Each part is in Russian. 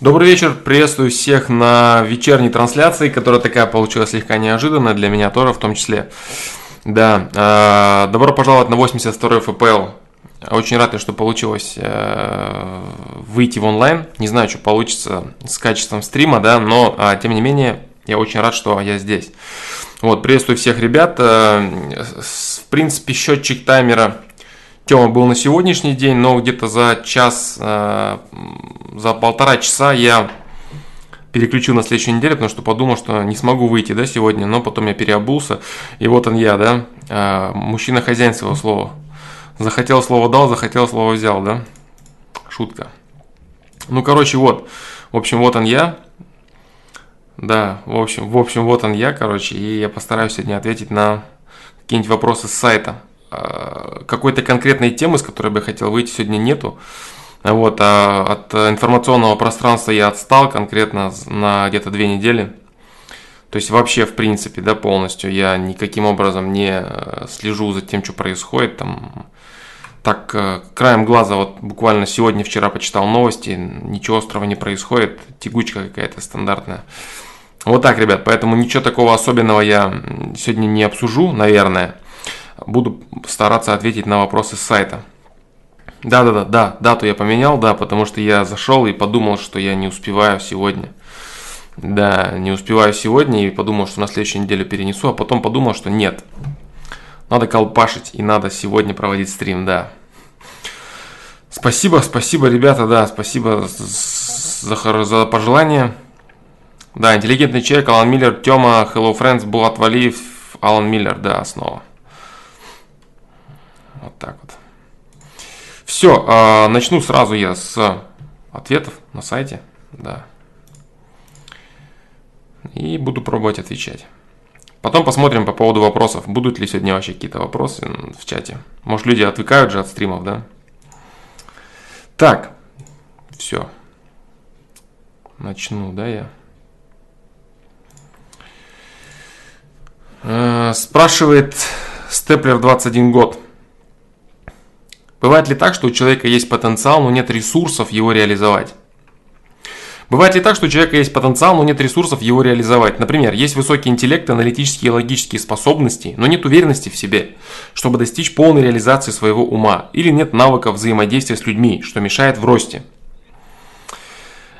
Добрый вечер, приветствую всех на вечерней трансляции, которая такая получилась слегка неожиданная, для меня тоже в том числе. Да, э, добро пожаловать на 82 ФПЛ. Очень рад, что получилось э, выйти в онлайн. Не знаю, что получится с качеством стрима, да, но э, тем не менее, я очень рад, что я здесь. Вот, приветствую всех ребят. Э, в принципе, счетчик таймера Тема был на сегодняшний день, но где-то за час, э, за полтора часа я переключил на следующую неделю, потому что подумал, что не смогу выйти, да, сегодня, но потом я переобулся, и вот он я, да, э, мужчина хозяин своего слова. Захотел слово дал, захотел слово взял, да, шутка. Ну, короче, вот, в общем, вот он я, да, в общем, в общем, вот он я, короче, и я постараюсь сегодня ответить на какие-нибудь вопросы с сайта. Э, какой-то конкретной темы, с которой бы я хотел выйти, сегодня нету. Вот, а от информационного пространства я отстал конкретно на где-то две недели. То есть вообще, в принципе, да, полностью я никаким образом не э, слежу за тем, что происходит. Там, так, э, краем глаза, вот буквально сегодня-вчера почитал новости, ничего острого не происходит, тягучка какая-то стандартная. Вот так, ребят, поэтому ничего такого особенного я сегодня не обсужу, наверное буду стараться ответить на вопросы с сайта. Да, да, да, да, дату я поменял, да, потому что я зашел и подумал, что я не успеваю сегодня. Да, не успеваю сегодня и подумал, что на следующей неделе перенесу, а потом подумал, что нет. Надо колпашить и надо сегодня проводить стрим, да. Спасибо, спасибо, ребята, да, спасибо за, за пожелания. Да, интеллигентный человек, Алан Миллер, Тёма, Hello Friends, Булат Валиев, Алан Миллер, да, снова. Вот так вот. Все, а, начну сразу я с ответов на сайте. Да. И буду пробовать отвечать. Потом посмотрим по поводу вопросов. Будут ли сегодня вообще какие-то вопросы в чате. Может, люди отвлекают же от стримов, да? Так, все. Начну, да, я. Э, спрашивает Степлер 21 год. Бывает ли так, что у человека есть потенциал, но нет ресурсов его реализовать? Бывает ли так, что у человека есть потенциал, но нет ресурсов его реализовать? Например, есть высокий интеллект, аналитические и логические способности, но нет уверенности в себе, чтобы достичь полной реализации своего ума, или нет навыков взаимодействия с людьми, что мешает в росте.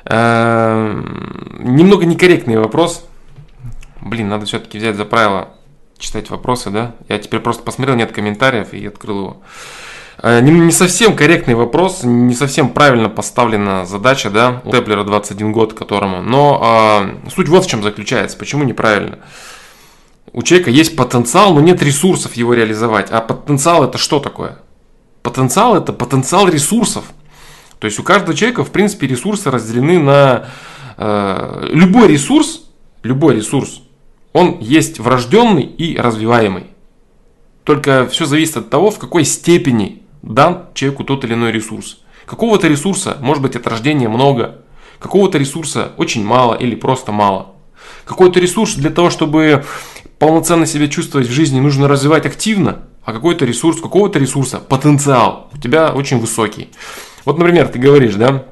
Эм, немного некорректный вопрос. Блин, надо все-таки взять за правило читать вопросы, да? Я теперь просто посмотрел, нет комментариев и открыл его. Э, не, не совсем корректный вопрос, не совсем правильно поставлена задача, да, у Теплера 21 год которому. Но э, суть вот в чем заключается, почему неправильно. У человека есть потенциал, но нет ресурсов его реализовать. А потенциал это что такое? Потенциал это потенциал ресурсов. То есть у каждого человека, в принципе, ресурсы разделены на э, любой ресурс, любой ресурс, он есть врожденный и развиваемый. Только все зависит от того, в какой степени дан человеку тот или иной ресурс. Какого-то ресурса может быть от рождения много, какого-то ресурса очень мало или просто мало. Какой-то ресурс для того, чтобы полноценно себя чувствовать в жизни, нужно развивать активно, а какой-то ресурс, какого-то ресурса, потенциал у тебя очень высокий. Вот, например, ты говоришь, да,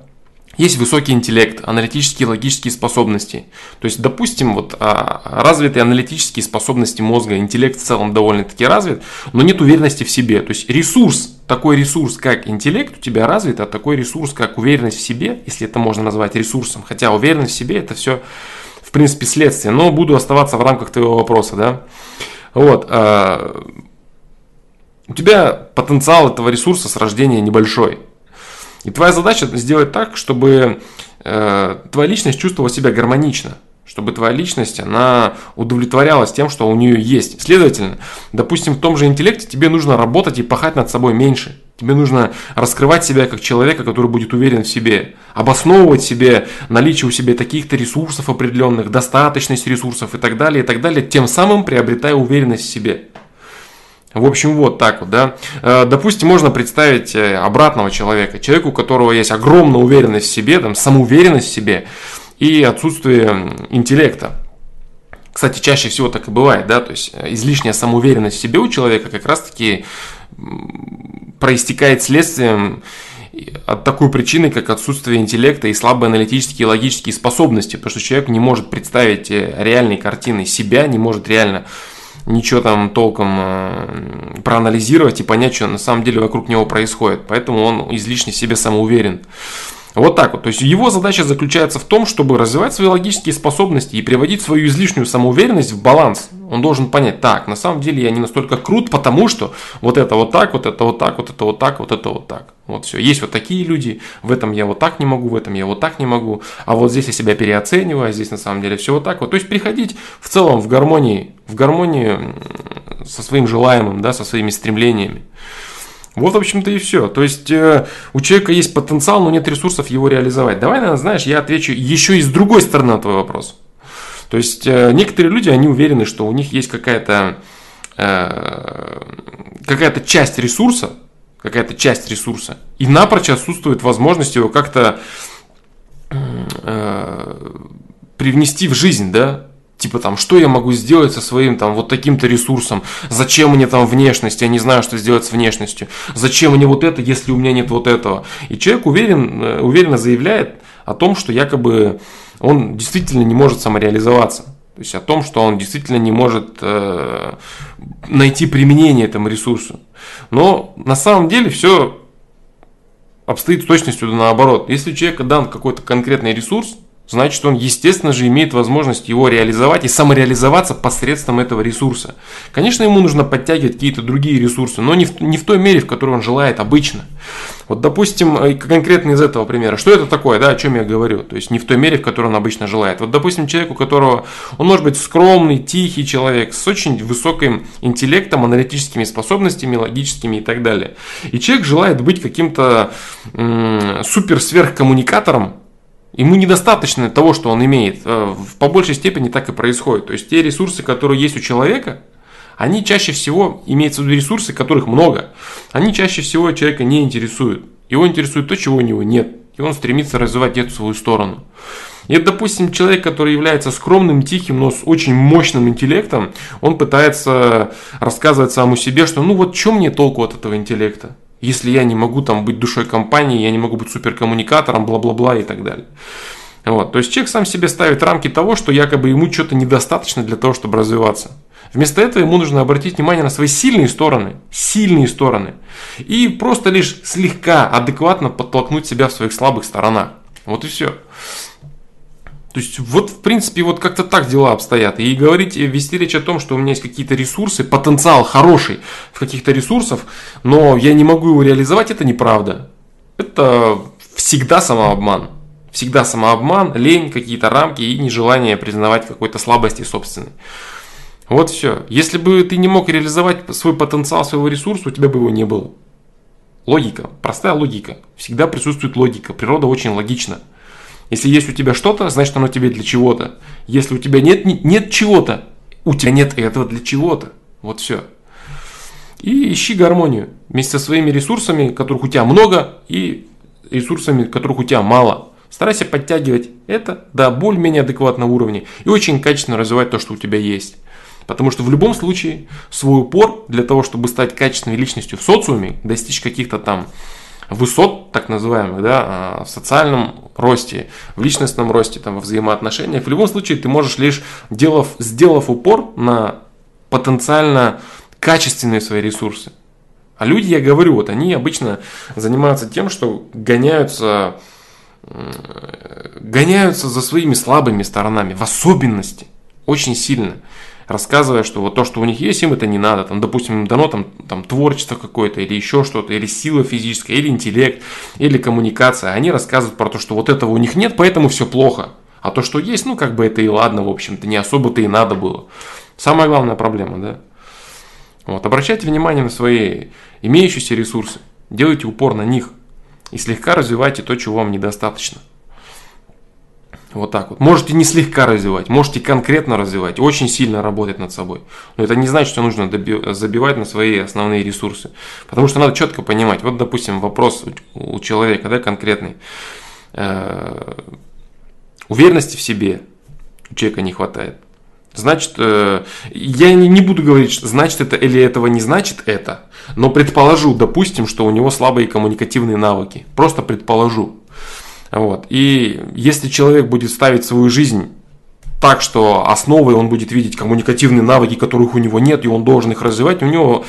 есть высокий интеллект, аналитические логические способности. То есть, допустим, вот а, развитые аналитические способности мозга, интеллект в целом довольно-таки развит, но нет уверенности в себе. То есть ресурс, такой ресурс, как интеллект у тебя развит, а такой ресурс, как уверенность в себе, если это можно назвать ресурсом, хотя уверенность в себе это все в принципе следствие, но буду оставаться в рамках твоего вопроса, да. Вот, а, у тебя потенциал этого ресурса с рождения небольшой. И твоя задача сделать так, чтобы э, твоя личность чувствовала себя гармонично, чтобы твоя личность, она удовлетворялась тем, что у нее есть. Следовательно, допустим, в том же интеллекте тебе нужно работать и пахать над собой меньше. Тебе нужно раскрывать себя как человека, который будет уверен в себе, обосновывать себе наличие у себя таких-то ресурсов определенных, достаточность ресурсов и так далее, и так далее, тем самым приобретая уверенность в себе. В общем, вот так вот, да. Э, допустим, можно представить э, обратного человека, человеку, у которого есть огромная уверенность в себе, там, самоуверенность в себе и отсутствие интеллекта. Кстати, чаще всего так и бывает, да, то есть э, излишняя самоуверенность в себе у человека как раз-таки проистекает следствием от такой причины, как отсутствие интеллекта и слабые аналитические и логические способности, потому что человек не может представить реальной картины себя, не может реально ничего там толком э, проанализировать и понять, что на самом деле вокруг него происходит. Поэтому он излишне себе самоуверен. Вот так вот. То есть его задача заключается в том, чтобы развивать свои логические способности и приводить свою излишнюю самоуверенность в баланс. Он должен понять, так, на самом деле я не настолько крут, потому что вот это вот так, вот это вот так, вот это вот так, вот это вот так. Вот все. Есть вот такие люди, в этом я вот так не могу, в этом я вот так не могу, а вот здесь я себя переоцениваю, а здесь на самом деле все вот так вот. То есть приходить в целом в гармонии, в гармонии со своим желаемым, да, со своими стремлениями. Вот, в общем-то, и все. То есть э, у человека есть потенциал, но нет ресурсов его реализовать. Давай, наверное, знаешь, я отвечу еще и с другой стороны на твой вопрос. То есть э, некоторые люди, они уверены, что у них есть какая-то э, какая-то часть ресурса, какая-то часть ресурса, и напрочь отсутствует возможность его как-то э, привнести в жизнь, да, Типа там, что я могу сделать со своим там вот таким-то ресурсом? Зачем мне там внешность? Я не знаю, что сделать с внешностью. Зачем мне вот это, если у меня нет вот этого? И человек уверен, э, уверенно заявляет о том, что якобы он действительно не может самореализоваться. То есть о том, что он действительно не может э, найти применение этому ресурсу. Но на самом деле все обстоит с точностью наоборот. Если у человека дан какой-то конкретный ресурс, значит он, естественно же, имеет возможность его реализовать и самореализоваться посредством этого ресурса. Конечно, ему нужно подтягивать какие-то другие ресурсы, но не в, не в той мере, в которой он желает обычно. Вот, допустим, э, конкретно из этого примера, что это такое, да, о чем я говорю, то есть не в той мере, в которой он обычно желает. Вот, допустим, человек, у которого, он может быть скромный, тихий человек, с очень высоким интеллектом, аналитическими способностями, логическими и так далее. И человек желает быть каким-то м- супер-сверхкоммуникатором, Ему недостаточно того, что он имеет. Э, по большей степени так и происходит. То есть те ресурсы, которые есть у человека, они чаще всего, имеются в виду ресурсы, которых много, они чаще всего человека не интересуют. Его интересует то, чего у него нет. И он стремится развивать эту свою сторону. И, допустим, человек, который является скромным, тихим, но с очень мощным интеллектом, он пытается рассказывать самому себе, что ну вот что мне толку от этого интеллекта? Если я не могу там быть душой компании, я не могу быть суперкоммуникатором, бла-бла-бла и так далее. Вот. То есть человек сам себе ставит рамки того, что якобы ему что-то недостаточно для того, чтобы развиваться. Вместо этого ему нужно обратить внимание на свои сильные стороны, сильные стороны, и просто лишь слегка адекватно подтолкнуть себя в своих слабых сторонах. Вот и все. То есть вот в принципе вот как-то так дела обстоят. И говорить, вести речь о том, что у меня есть какие-то ресурсы, потенциал хороший в каких-то ресурсах, но я не могу его реализовать, это неправда. Это всегда самообман. Всегда самообман, лень, какие-то рамки и нежелание признавать какой-то слабости собственной. Вот все. Если бы ты не мог реализовать свой потенциал, своего ресурса, у тебя бы его не было. Логика, простая логика. Всегда присутствует логика. Природа очень логична. Если есть у тебя что-то, значит оно тебе для чего-то. Если у тебя нет, нет чего-то, у тебя нет этого для чего-то. Вот все. И ищи гармонию вместе со своими ресурсами, которых у тебя много, и ресурсами, которых у тебя мало. Старайся подтягивать это до более-менее адекватного уровня и очень качественно развивать то, что у тебя есть. Потому что в любом случае свой упор для того, чтобы стать качественной личностью в социуме, достичь каких-то там высот, так называемых, да, а, в социальном росте, в личностном росте, там, во взаимоотношениях, в любом случае ты можешь лишь, делав, сделав упор на потенциально качественные свои ресурсы. А люди, я говорю, вот они обычно занимаются тем, что гоняются, гоняются за своими слабыми сторонами, в особенности, очень сильно рассказывая, что вот то, что у них есть, им это не надо. Там, допустим, им дано там, там творчество какое-то, или еще что-то, или сила физическая, или интеллект, или коммуникация. Они рассказывают про то, что вот этого у них нет, поэтому все плохо. А то, что есть, ну, как бы это и ладно, в общем-то, не особо-то и надо было. Самая главная проблема, да. Вот, обращайте внимание на свои имеющиеся ресурсы, делайте упор на них и слегка развивайте то, чего вам недостаточно. Вот так вот. Можете не слегка развивать, можете конкретно развивать, очень сильно работать над собой. Но это не значит, что нужно забивать на свои основные ресурсы. Потому что надо четко понимать. Вот, допустим, вопрос у человека, да, конкретный. Э, уверенности в себе у человека не хватает. Значит, э, я не буду говорить, что значит это или этого не значит это, но предположу, допустим, что у него слабые коммуникативные навыки. Просто предположу. Вот. И если человек будет ставить свою жизнь так, что основой он будет видеть коммуникативные навыки, которых у него нет, и он должен их развивать, у него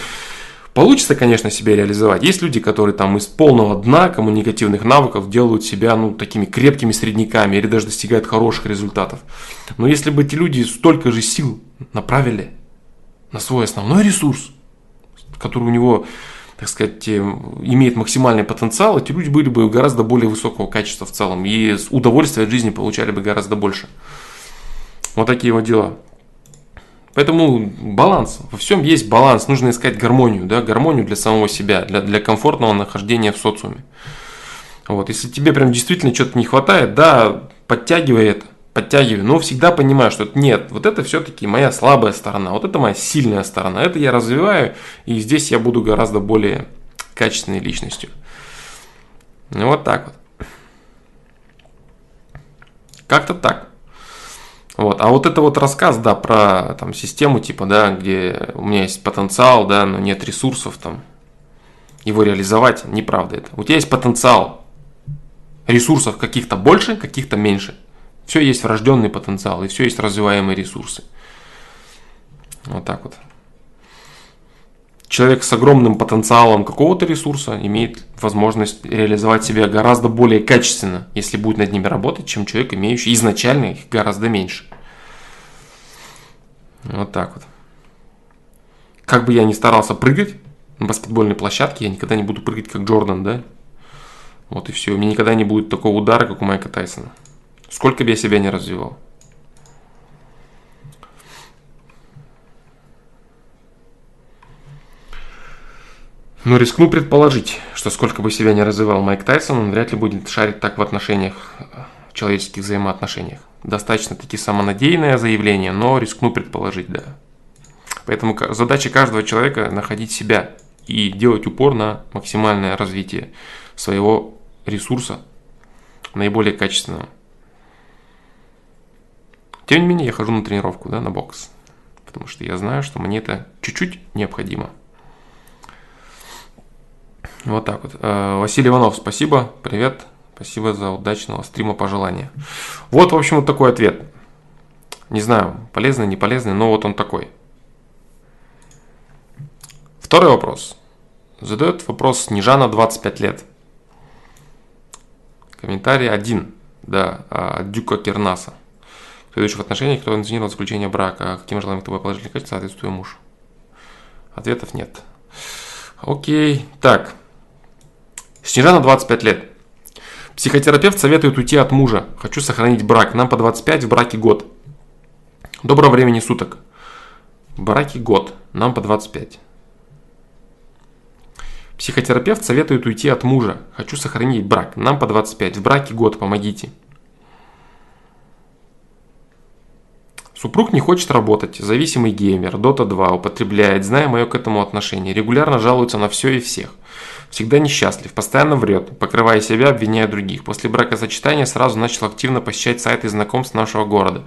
Получится, конечно, себя реализовать. Есть люди, которые там из полного дна коммуникативных навыков делают себя ну, такими крепкими средняками или даже достигают хороших результатов. Но если бы эти люди столько же сил направили на свой основной ресурс, который у него, так сказать, э, имеет максимальный потенциал, эти люди были бы гораздо более высокого качества в целом и удовольствие от жизни получали бы гораздо больше. Вот такие вот дела. Поэтому баланс. Во всем есть баланс. Нужно искать гармонию, да, гармонию для самого себя, для, для комфортного нахождения в социуме. Вот. Если тебе прям действительно что-то не хватает, да, подтягивай это, подтягивай. Но всегда понимаю, что нет, вот это все-таки моя слабая сторона, вот это моя сильная сторона. Это я развиваю, и здесь я буду гораздо более качественной личностью. Вот так вот. Как-то так. Вот. А вот это вот рассказ, да, про там, систему, типа, да, где у меня есть потенциал, да, но нет ресурсов там, его реализовать, неправда это. У тебя есть потенциал, ресурсов каких-то больше, каких-то меньше. Все есть врожденный потенциал, и все есть развиваемые ресурсы. Вот так вот. Человек с огромным потенциалом какого-то ресурса имеет возможность реализовать себя гораздо более качественно, если будет над ними работать, чем человек, имеющий изначально их гораздо меньше. Вот так вот. Как бы я ни старался прыгать на баскетбольной площадке, я никогда не буду прыгать как Джордан, да? Вот и все. У меня никогда не будет такого удара, как у Майка Тайсона. Сколько бы я себя не развивал. Но рискну предположить, что сколько бы себя не развивал Майк Тайсон, он вряд ли будет шарить так в отношениях, в человеческих взаимоотношениях. Достаточно таки самонадеянное заявление, но рискну предположить, да. Поэтому задача каждого человека находить себя и делать упор на максимальное развитие своего ресурса, наиболее качественного. Тем не менее, я хожу на тренировку, да, на бокс. Потому что я знаю, что мне это чуть-чуть необходимо. Вот так вот. Э, Василий Иванов, спасибо, привет. Спасибо за удачного стрима пожелания. Вот, в общем, вот такой ответ. Не знаю, полезный, не полезный, но вот он такой. Второй вопрос. Задает вопрос Снежана, 25 лет. Комментарий один, да, от Дюка Кернаса. В следующих отношениях, кто инициировал заключение брака, каким желанием тобой положительные качества соответствует муж? Ответов нет. Окей, так. Снежана 25 лет. Психотерапевт советует уйти от мужа. Хочу сохранить брак. Нам по 25, в браке год. Доброго времени суток. В браке год. Нам по 25. Психотерапевт советует уйти от мужа. Хочу сохранить брак. Нам по 25. В браке год. Помогите. Супруг не хочет работать, зависимый геймер, Dota 2, употребляет, зная мое к этому отношение, регулярно жалуется на все и всех. Всегда несчастлив, постоянно врет, покрывая себя, обвиняя других. После бракосочетания сразу начал активно посещать сайты знакомств нашего города.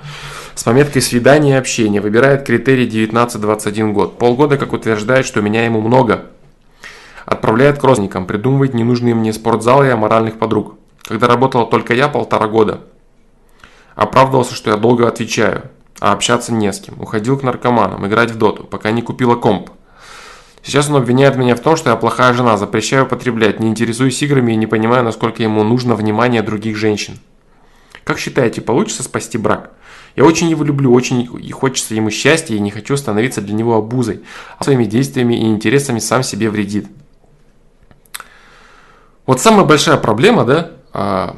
С пометкой «Свидание и общение» выбирает критерий 19-21 год. Полгода, как утверждает, что меня ему много. Отправляет к родственникам, придумывает ненужные мне спортзалы и аморальных подруг. Когда работала только я полтора года. Оправдывался, что я долго отвечаю а общаться не с кем. Уходил к наркоманам, играть в доту, пока не купила комп. Сейчас он обвиняет меня в том, что я плохая жена, запрещаю употреблять, не интересуюсь играми и не понимаю, насколько ему нужно внимание других женщин. Как считаете, получится спасти брак? Я очень его люблю, очень и хочется ему счастья и не хочу становиться для него обузой, а своими действиями и интересами сам себе вредит. Вот самая большая проблема, да, а,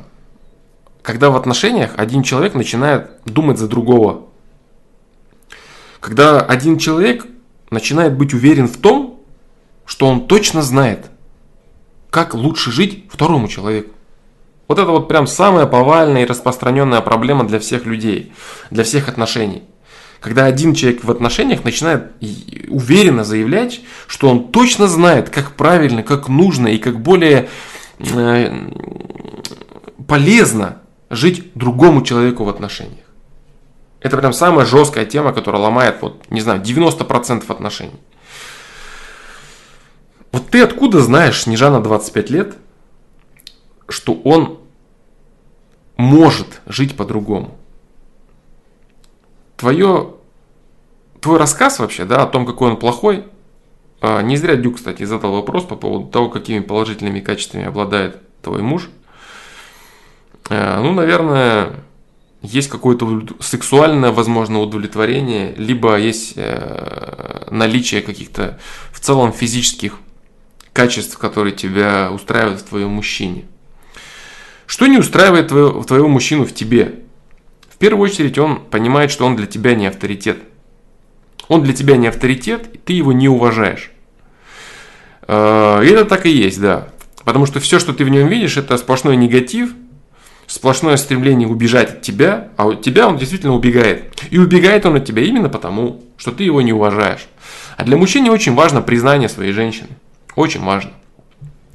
когда в отношениях один человек начинает думать за другого, когда один человек начинает быть уверен в том, что он точно знает, как лучше жить второму человеку. Вот это вот прям самая повальная и распространенная проблема для всех людей, для всех отношений. Когда один человек в отношениях начинает уверенно заявлять, что он точно знает, как правильно, как нужно и как более э, полезно жить другому человеку в отношениях. Это прям самая жесткая тема, которая ломает, вот, не знаю, 90% отношений. Вот ты откуда знаешь, Снежана 25 лет, что он может жить по-другому? Твое, твой рассказ вообще, да, о том, какой он плохой, а, не зря Дюк, кстати, задал вопрос по поводу того, какими положительными качествами обладает твой муж. А, ну, наверное, есть какое-то сексуальное, возможно, удовлетворение, либо есть э, наличие каких-то в целом физических качеств, которые тебя устраивают в твоем мужчине. Что не устраивает твоего, твоего мужчину в тебе? В первую очередь он понимает, что он для тебя не авторитет. Он для тебя не авторитет, и ты его не уважаешь. Э, и это так и есть, да. Потому что все, что ты в нем видишь, это сплошной негатив – сплошное стремление убежать от тебя, а от тебя он действительно убегает. И убегает он от тебя именно потому, что ты его не уважаешь. А для мужчины очень важно признание своей женщины. Очень важно.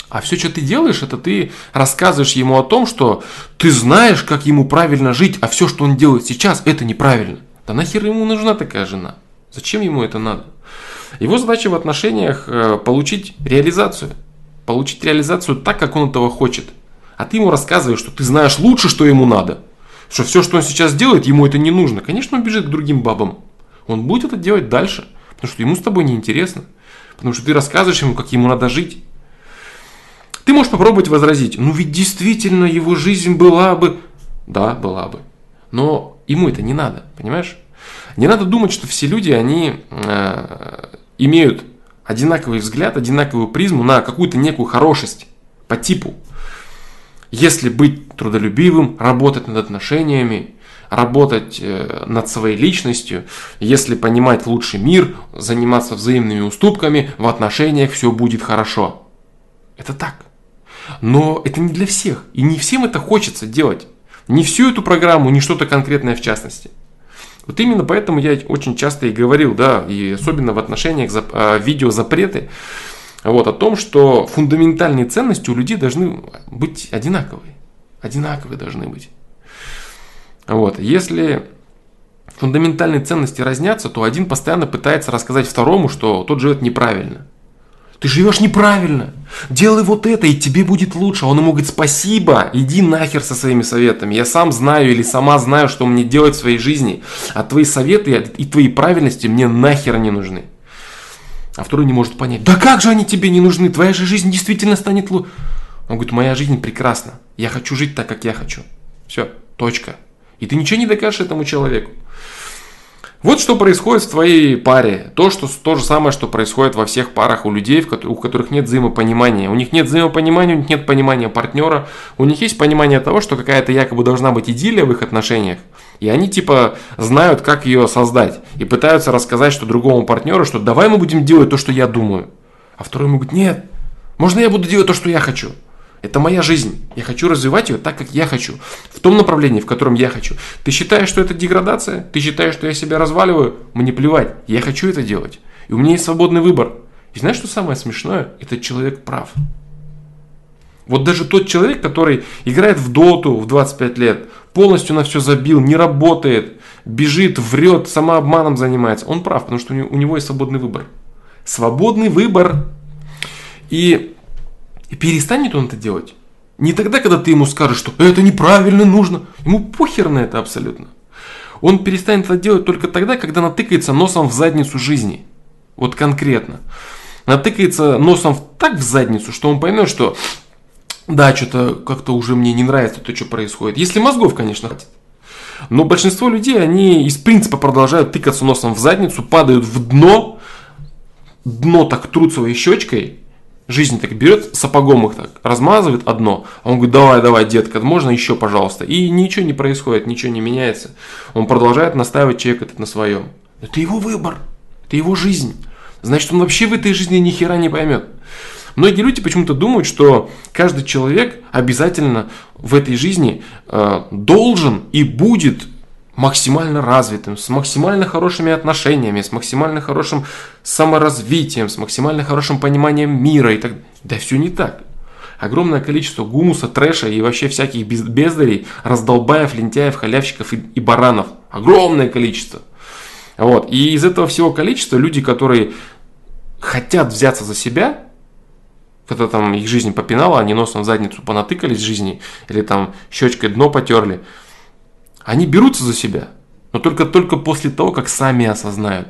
А все, что ты делаешь, это ты рассказываешь ему о том, что ты знаешь, как ему правильно жить, а все, что он делает сейчас, это неправильно. Да нахер ему нужна такая жена? Зачем ему это надо? Его задача в отношениях э, получить реализацию. Получить реализацию так, как он этого хочет – а ты ему рассказываешь, что ты знаешь лучше, что ему надо. Что все, что он сейчас делает, ему это не нужно. Конечно, он бежит к другим бабам. Он будет это делать дальше, потому что ему с тобой неинтересно. Потому что ты рассказываешь ему, как ему надо жить. Ты можешь попробовать возразить, ну ведь действительно его жизнь была бы... Да, была бы. Но ему это не надо, понимаешь? Не надо думать, что все люди, они э, имеют одинаковый взгляд, одинаковую призму на какую-то некую хорошесть по типу. Если быть трудолюбивым, работать над отношениями, работать э, над своей личностью, если понимать лучший мир, заниматься взаимными уступками, в отношениях все будет хорошо. Это так. Но это не для всех. И не всем это хочется делать. Не всю эту программу, не что-то конкретное в частности. Вот именно поэтому я очень часто и говорил, да, и особенно в отношениях за, видеозапреты, вот, о том, что фундаментальные ценности у людей должны быть одинаковые. Одинаковые должны быть. Вот, если фундаментальные ценности разнятся, то один постоянно пытается рассказать второму, что тот живет неправильно. Ты живешь неправильно. Делай вот это, и тебе будет лучше. Он ему говорит, спасибо, иди нахер со своими советами. Я сам знаю или сама знаю, что мне делать в своей жизни. А твои советы и твои правильности мне нахер не нужны. А второй не может понять, да как же они тебе не нужны, твоя же жизнь действительно станет лучше. Он говорит, моя жизнь прекрасна, я хочу жить так, как я хочу. Все, точка. И ты ничего не докажешь этому человеку. Вот что происходит в твоей паре. То, что, то же самое, что происходит во всех парах у людей, у которых нет взаимопонимания. У них нет взаимопонимания, у них нет понимания партнера. У них есть понимание того, что какая-то якобы должна быть идиллия в их отношениях. И они типа знают, как ее создать. И пытаются рассказать, что другому партнеру, что давай мы будем делать то, что я думаю. А второй ему говорит, нет, можно я буду делать то, что я хочу. Это моя жизнь. Я хочу развивать ее так, как я хочу. В том направлении, в котором я хочу. Ты считаешь, что это деградация? Ты считаешь, что я себя разваливаю? Мне плевать. Я хочу это делать. И у меня есть свободный выбор. И знаешь, что самое смешное? Этот человек прав. Вот даже тот человек, который играет в доту в 25 лет, полностью на все забил, не работает, бежит, врет, самообманом занимается, он прав, потому что у него есть свободный выбор. Свободный выбор. И и перестанет он это делать. Не тогда, когда ты ему скажешь, что это неправильно, нужно. Ему похер на это абсолютно. Он перестанет это делать только тогда, когда натыкается носом в задницу жизни. Вот конкретно. Натыкается носом так в задницу, что он поймет, что да, что-то как-то уже мне не нравится то, что происходит. Если мозгов, конечно, хватит. Но большинство людей, они из принципа продолжают тыкаться носом в задницу, падают в дно, дно так трут своей щечкой, жизнь так берет, сапогом их так размазывает одно, а он говорит, давай, давай, детка, можно еще, пожалуйста. И ничего не происходит, ничего не меняется. Он продолжает настаивать человек этот на своем. Это его выбор, это его жизнь. Значит, он вообще в этой жизни ни хера не поймет. Многие люди почему-то думают, что каждый человек обязательно в этой жизни э, должен и будет максимально развитым, с максимально хорошими отношениями, с максимально хорошим саморазвитием, с максимально хорошим пониманием мира и так Да все не так. огромное количество гумуса, трэша и вообще всяких бездарей, раздолбаев, лентяев, халявщиков и, и баранов. Огромное количество. Вот. И из этого всего количества люди, которые хотят взяться за себя, когда там их жизнь попинала, они носом в задницу понатыкались жизни, или там щечкой дно потерли, они берутся за себя, но только, только после того, как сами осознают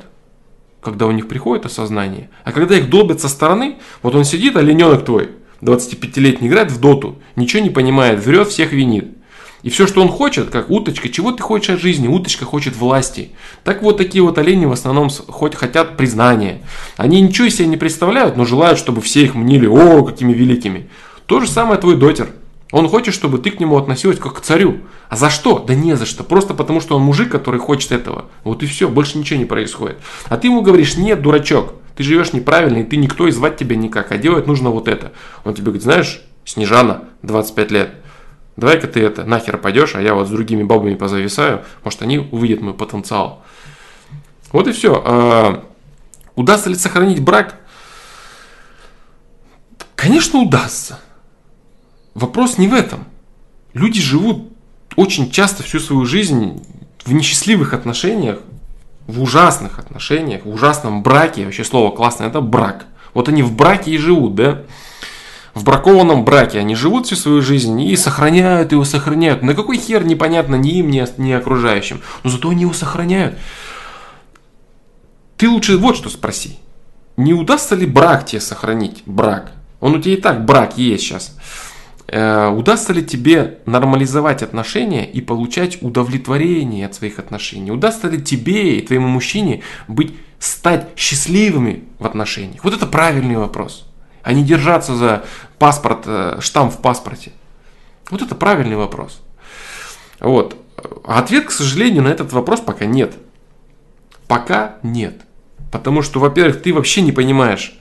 когда у них приходит осознание. А когда их долбят со стороны, вот он сидит, олененок твой, 25-летний, играет в доту, ничего не понимает, врет, всех винит. И все, что он хочет, как уточка, чего ты хочешь от жизни? Уточка хочет власти. Так вот такие вот олени в основном хоть хотят признания. Они ничего из себя не представляют, но желают, чтобы все их мнили, о, какими великими. То же самое твой дотер. Он хочет, чтобы ты к нему относилась как к царю. А за что? Да не за что. Просто потому, что он мужик, который хочет этого. Вот и все, больше ничего не происходит. А ты ему говоришь, нет, дурачок, ты живешь неправильно, и ты никто, и звать тебя никак, а делать нужно вот это. Он тебе говорит, знаешь, Снежана, 25 лет, давай-ка ты это нахер пойдешь, а я вот с другими бабами позависаю, может они увидят мой потенциал. Вот и все. А, удастся ли сохранить брак? Конечно, удастся. Вопрос не в этом. Люди живут очень часто всю свою жизнь в несчастливых отношениях, в ужасных отношениях, в ужасном браке, вообще слово классное, это брак. Вот они в браке и живут, да? В бракованном браке они живут всю свою жизнь и сохраняют его, сохраняют. На какой хер непонятно ни им, ни, ни окружающим. Но зато они его сохраняют. Ты лучше вот что спроси. Не удастся ли брак тебе сохранить? Брак. Он у тебя и так брак есть сейчас. Э, удастся ли тебе нормализовать отношения и получать удовлетворение от своих отношений? Удастся ли тебе и твоему мужчине быть, стать счастливыми в отношениях? Вот это правильный вопрос. А не держаться за паспорт, э, штамп в паспорте. Вот это правильный вопрос. Вот. А ответ, к сожалению, на этот вопрос пока нет. Пока нет. Потому что, во-первых, ты вообще не понимаешь,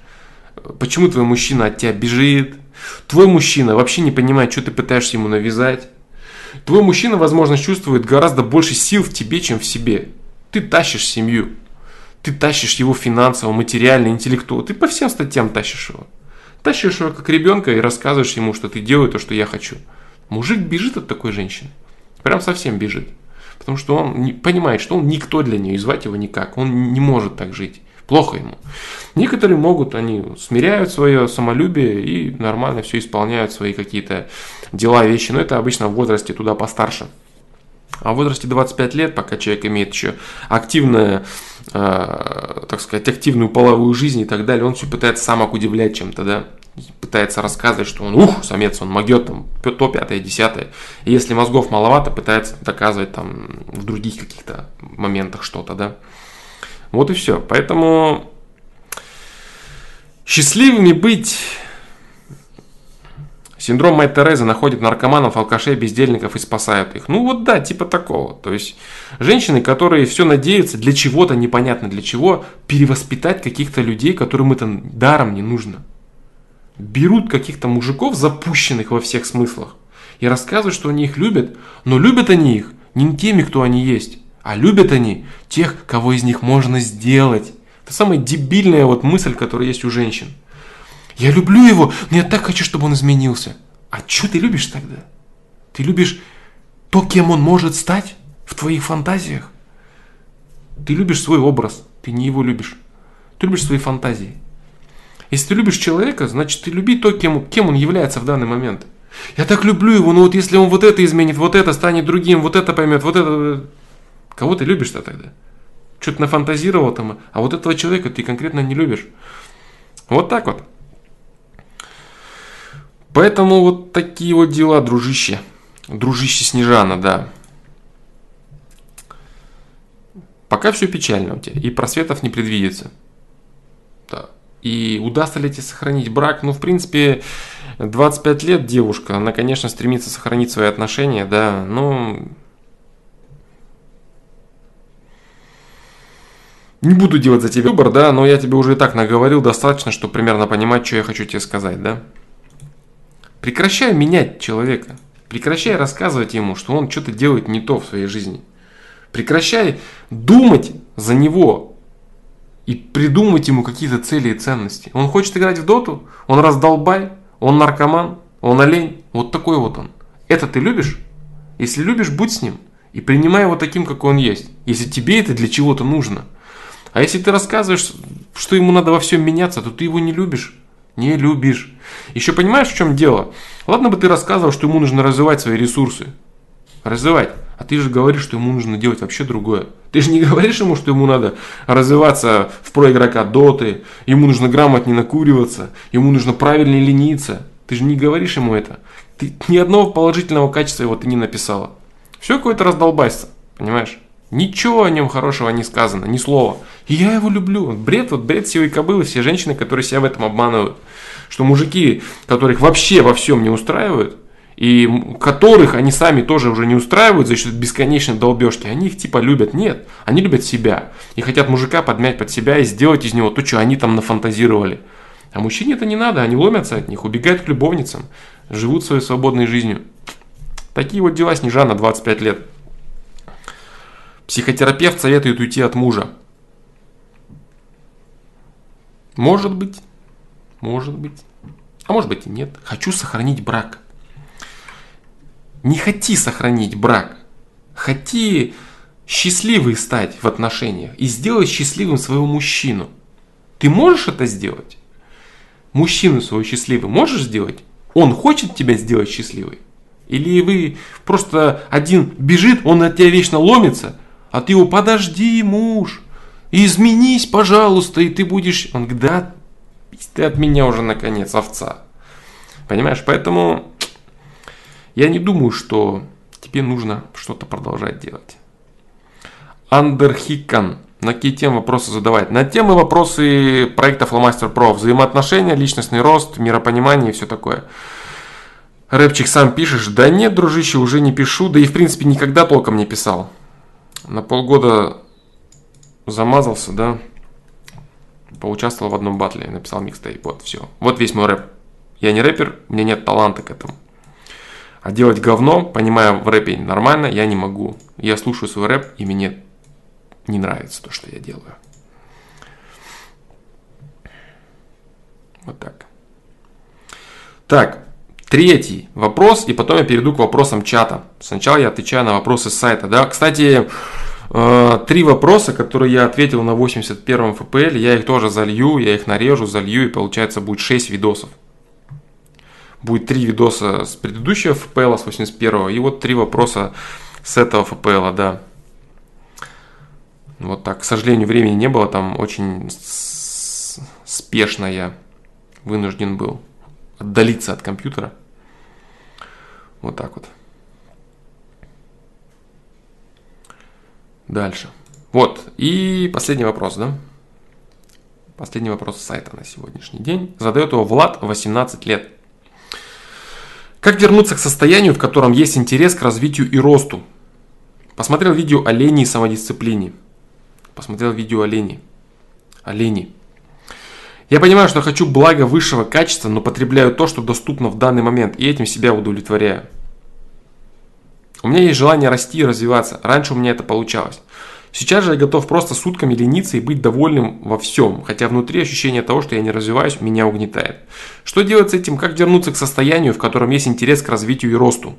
почему твой мужчина от тебя бежит, Твой мужчина вообще не понимает, что ты пытаешься ему навязать. Твой мужчина, возможно, чувствует гораздо больше сил в тебе, чем в себе. Ты тащишь семью. Ты тащишь его финансово, материально, интеллектуально. Ты по всем статьям тащишь его. Тащишь его как ребенка и рассказываешь ему, что ты делай то, что я хочу. Мужик бежит от такой женщины. Прям совсем бежит. Потому что он не, понимает, что он никто для нее, и звать его никак. Он не может так жить плохо ему. Некоторые могут, они смиряют свое самолюбие и нормально все исполняют свои какие-то дела, вещи, но это обычно в возрасте туда постарше. А в возрасте 25 лет, пока человек имеет еще активное, э, так сказать, активную половую жизнь и так далее, он все пытается сам удивлять чем-то, да, пытается рассказывать, что он, ух, самец, он могет, там, то, пятое, десятое. И если мозгов маловато, пытается доказывать там в других каких-то моментах что-то, да. Вот и все. Поэтому счастливыми быть Синдром Мать Терезы находит наркоманов, алкашей, бездельников и спасает их. Ну вот да, типа такого. То есть женщины, которые все надеются для чего-то непонятно для чего, перевоспитать каких-то людей, которым это даром не нужно. Берут каких-то мужиков, запущенных во всех смыслах, и рассказывают, что они их любят, но любят они их не теми, кто они есть, а любят они тех, кого из них можно сделать. Это самая дебильная вот мысль, которая есть у женщин. Я люблю его, но я так хочу, чтобы он изменился. А что ты любишь тогда? Ты любишь то, кем он может стать в твоих фантазиях? Ты любишь свой образ, ты не его любишь. Ты любишь свои фантазии. Если ты любишь человека, значит ты люби то, кем, кем он является в данный момент. Я так люблю его, но вот если он вот это изменит, вот это станет другим, вот это поймет, вот это... Кого ты любишь-то тогда? Что-то нафантазировал там, а вот этого человека ты конкретно не любишь. Вот так вот. Поэтому вот такие вот дела, дружище. Дружище Снежана, да. Пока все печально у тебя, и просветов не предвидится. Да. И удастся ли тебе сохранить брак? Ну, в принципе, 25 лет девушка, она, конечно, стремится сохранить свои отношения, да, но Не буду делать за тебя выбор, да, но я тебе уже и так наговорил достаточно, чтобы примерно понимать, что я хочу тебе сказать, да. Прекращай менять человека. Прекращай рассказывать ему, что он что-то делает не то в своей жизни. Прекращай думать за него и придумывать ему какие-то цели и ценности. Он хочет играть в доту, он раздолбай, он наркоман, Он олень. Вот такой вот он. Это ты любишь? Если любишь, будь с ним. И принимай его таким, какой он есть. Если тебе это для чего-то нужно. А если ты рассказываешь, что ему надо во всем меняться, то ты его не любишь. Не любишь. Еще понимаешь, в чем дело? Ладно бы ты рассказывал, что ему нужно развивать свои ресурсы. Развивать. А ты же говоришь, что ему нужно делать вообще другое. Ты же не говоришь ему, что ему надо развиваться в про игрока доты, ему нужно грамотнее накуриваться, ему нужно правильно лениться. Ты же не говоришь ему это. Ты ни одного положительного качества его ты не написала. Все какое-то раздолбайство, понимаешь? Ничего о нем хорошего не сказано, ни слова. И я его люблю. Бред, вот бред сивой кобылы, все женщины, которые себя в этом обманывают. Что мужики, которых вообще во всем не устраивают, и которых они сами тоже уже не устраивают за счет бесконечной долбежки, они их типа любят. Нет, они любят себя. И хотят мужика подмять под себя и сделать из него то, что они там нафантазировали. А мужчине это не надо, они ломятся от них, убегают к любовницам, живут своей свободной жизнью. Такие вот дела Снежана, 25 лет. Психотерапевт советует уйти от мужа. Может быть, может быть, а может быть и нет. Хочу сохранить брак. Не хоти сохранить брак. Хоти счастливый стать в отношениях и сделать счастливым своего мужчину. Ты можешь это сделать? Мужчину своего счастливым можешь сделать? Он хочет тебя сделать счастливой? Или вы просто один бежит, он от тебя вечно ломится, а ты его подожди, муж, изменись, пожалуйста, и ты будешь... Он говорит, да, ты от меня уже наконец, овца. Понимаешь, поэтому я не думаю, что тебе нужно что-то продолжать делать. Андерхикан. На какие темы вопросы задавать? На темы вопросы проекта Flowmaster Pro. Взаимоотношения, личностный рост, миропонимание и все такое. Рэпчик сам пишешь? Да нет, дружище, уже не пишу. Да и в принципе никогда толком не писал. На полгода замазался, да. Поучаствовал в одном батле, написал микстейп. Вот, все. Вот весь мой рэп. Я не рэпер, у меня нет таланта к этому. А делать говно, понимая в рэпе нормально, я не могу. Я слушаю свой рэп, и мне не нравится то, что я делаю. Вот так. Так, третий вопрос, и потом я перейду к вопросам чата. Сначала я отвечаю на вопросы с сайта. Да? Кстати, э, три вопроса, которые я ответил на 81 FPL, я их тоже залью, я их нарежу, залью, и получается будет 6 видосов будет три видоса с предыдущего FPL, с 81 и вот три вопроса с этого FPL, да. Вот так. К сожалению, времени не было, там очень спешно я вынужден был отдалиться от компьютера. Вот так вот. Дальше. Вот. И последний вопрос, да? Последний вопрос сайта на сегодняшний день. Задает его Влад, 18 лет. Как вернуться к состоянию, в котором есть интерес к развитию и росту? Посмотрел видео о лени и самодисциплине. Посмотрел видео о лени. О лени. Я понимаю, что хочу блага высшего качества, но потребляю то, что доступно в данный момент, и этим себя удовлетворяю. У меня есть желание расти и развиваться. Раньше у меня это получалось. Сейчас же я готов просто сутками лениться и быть довольным во всем, хотя внутри ощущение того, что я не развиваюсь, меня угнетает. Что делать с этим? Как вернуться к состоянию, в котором есть интерес к развитию и росту?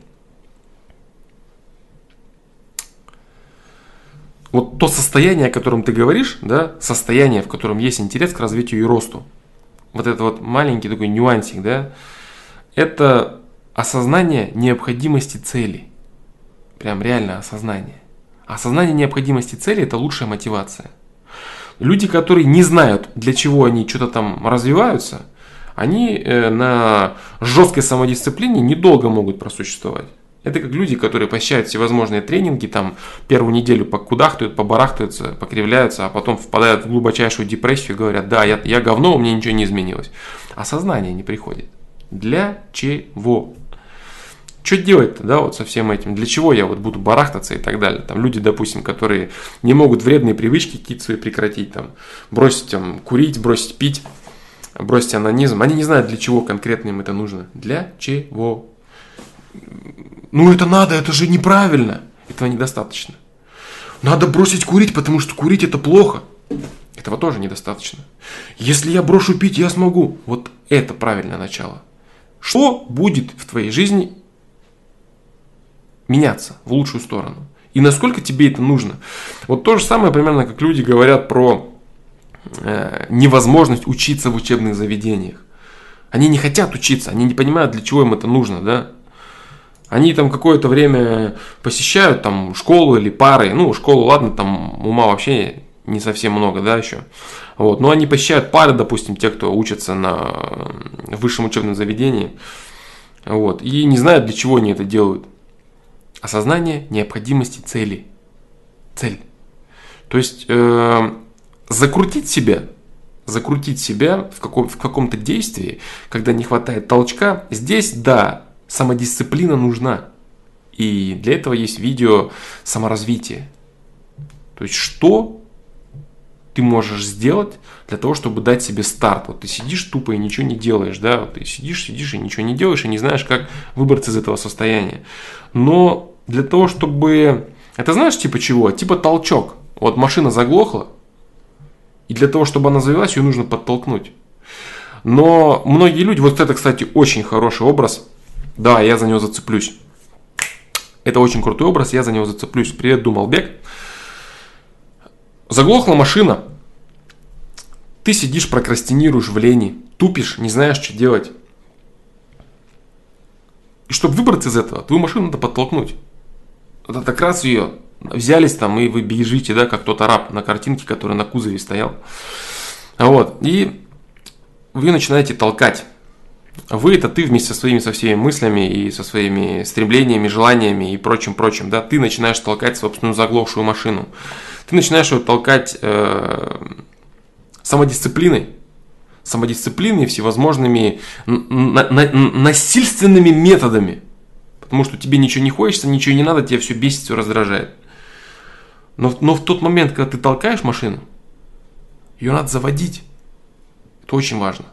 Вот то состояние, о котором ты говоришь, да, состояние, в котором есть интерес к развитию и росту, вот это вот маленький такой нюансик, да, это осознание необходимости цели. Прям реально осознание. Осознание необходимости цели – это лучшая мотивация. Люди, которые не знают, для чего они что-то там развиваются, они э, на жесткой самодисциплине недолго могут просуществовать. Это как люди, которые посещают всевозможные тренинги, там первую неделю покудахтают, побарахтаются, покривляются, а потом впадают в глубочайшую депрессию и говорят, да, я, я говно, у меня ничего не изменилось. Осознание не приходит. Для чего? что делать-то, да, вот со всем этим? Для чего я вот буду барахтаться и так далее? Там люди, допустим, которые не могут вредные привычки какие-то свои прекратить, там, бросить там, курить, бросить пить, бросить анонизм. Они не знают, для чего конкретно им это нужно. Для чего? Ну, это надо, это же неправильно. Этого недостаточно. Надо бросить курить, потому что курить это плохо. Этого тоже недостаточно. Если я брошу пить, я смогу. Вот это правильное начало. Что будет в твоей жизни меняться в лучшую сторону? И насколько тебе это нужно? Вот то же самое примерно, как люди говорят про э, невозможность учиться в учебных заведениях. Они не хотят учиться, они не понимают, для чего им это нужно, да? Они там какое-то время посещают там школу или пары. Ну, школу, ладно, там ума вообще не совсем много, да, еще. Вот. Но они посещают пары, допустим, те, кто учатся на высшем учебном заведении. Вот. И не знают, для чего они это делают. Осознание необходимости цели. Цель. То есть э, закрутить себя, закрутить себя в, каком, в каком-то действии, когда не хватает толчка, здесь, да, самодисциплина нужна. И для этого есть видео саморазвития. То есть, что ты можешь сделать для того, чтобы дать себе старт. Вот ты сидишь тупо и ничего не делаешь, да, вот ты сидишь, сидишь и ничего не делаешь, и не знаешь, как выбраться из этого состояния. Но для того, чтобы... Это знаешь, типа чего? Типа толчок. Вот машина заглохла, и для того, чтобы она завелась, ее нужно подтолкнуть. Но многие люди, вот это, кстати, очень хороший образ. Да, я за него зацеплюсь. Это очень крутой образ, я за него зацеплюсь. Привет, Думалбек. Заглохла машина. Ты сидишь, прокрастинируешь в лени, тупишь, не знаешь, что делать. И чтобы выбраться из этого, твою машину надо подтолкнуть. Это так раз ее взялись там и вы бежите, да, как тот араб на картинке, который на кузове стоял. Вот. И вы начинаете толкать. Вы это ты вместе со своими, со всеми мыслями и со своими стремлениями, желаниями и прочим, прочим, да, ты начинаешь толкать собственную заглохшую машину. Ты начинаешь ее толкать э, самодисциплиной, самодисциплиной всевозможными на, на, насильственными методами. Потому что тебе ничего не хочется, ничего не надо, тебя все бесит, все раздражает. Но, но в тот момент, когда ты толкаешь машину, ее надо заводить. Это очень важно.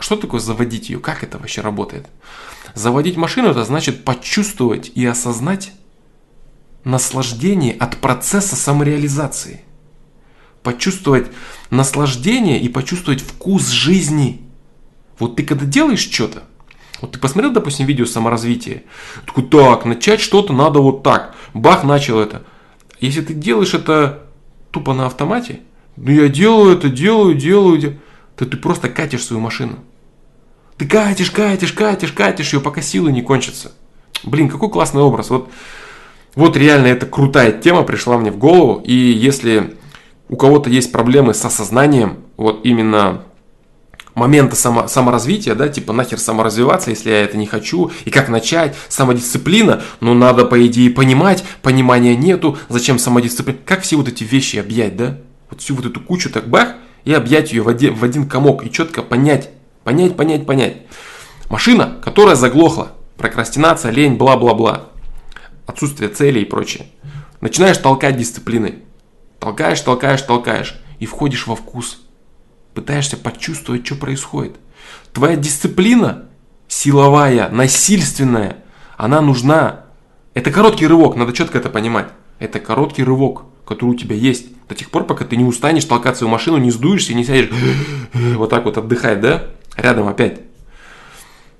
Что такое заводить ее? Как это вообще работает? Заводить машину это значит почувствовать и осознать наслаждение от процесса самореализации. Почувствовать наслаждение и почувствовать вкус жизни. Вот ты когда делаешь что-то, вот ты посмотрел, допустим, видео саморазвития, такой, так, начать что-то надо вот так. Бах, начал это. Если ты делаешь это тупо на автомате, ну я делаю это, делаю, делаю, делаю то ты просто катишь свою машину. Ты катишь, катишь, катишь, катишь ее, пока силы не кончатся. Блин, какой классный образ. Вот, вот реально эта крутая тема пришла мне в голову. И если у кого-то есть проблемы с осознанием, вот именно момента само, саморазвития, да, типа нахер саморазвиваться, если я это не хочу, и как начать, самодисциплина, ну надо по идее понимать, понимания нету, зачем самодисциплина, как все вот эти вещи объять, да, вот всю вот эту кучу так бах, и объять ее в один, в один комок и четко понять, понять, понять, понять. Машина, которая заглохла, прокрастинация, лень, бла-бла-бла, отсутствие цели и прочее. Начинаешь толкать дисциплиной. Толкаешь, толкаешь, толкаешь. И входишь во вкус. Пытаешься почувствовать, что происходит. Твоя дисциплина силовая, насильственная, она нужна. Это короткий рывок, надо четко это понимать. Это короткий рывок который у тебя есть, до тех пор, пока ты не устанешь толкать свою машину, не сдуешься, не сядешь вот так вот отдыхать, да? Рядом опять.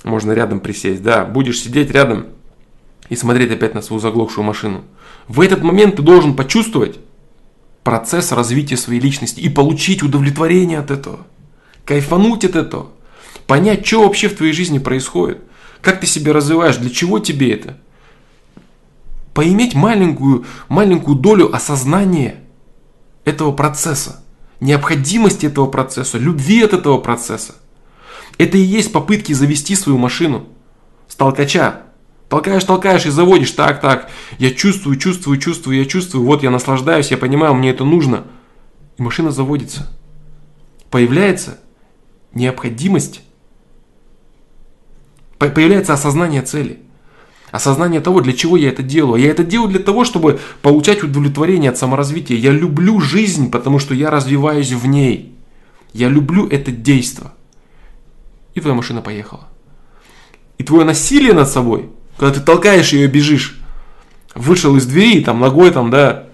Можно рядом присесть, да. Будешь сидеть рядом и смотреть опять на свою заглохшую машину. В этот момент ты должен почувствовать процесс развития своей личности и получить удовлетворение от этого. Кайфануть от этого. Понять, что вообще в твоей жизни происходит. Как ты себя развиваешь, для чего тебе это поиметь маленькую, маленькую долю осознания этого процесса, необходимости этого процесса, любви от этого процесса. Это и есть попытки завести свою машину с толкача. Толкаешь, толкаешь и заводишь. Так, так, я чувствую, чувствую, чувствую, я чувствую, вот я наслаждаюсь, я понимаю, мне это нужно. И машина заводится. Появляется необходимость, появляется осознание цели – Осознание того, для чего я это делаю. Я это делаю для того, чтобы получать удовлетворение от саморазвития. Я люблю жизнь, потому что я развиваюсь в ней. Я люблю это действо. И твоя машина поехала. И твое насилие над собой, когда ты толкаешь ее и бежишь, вышел из двери, там ногой, там, да,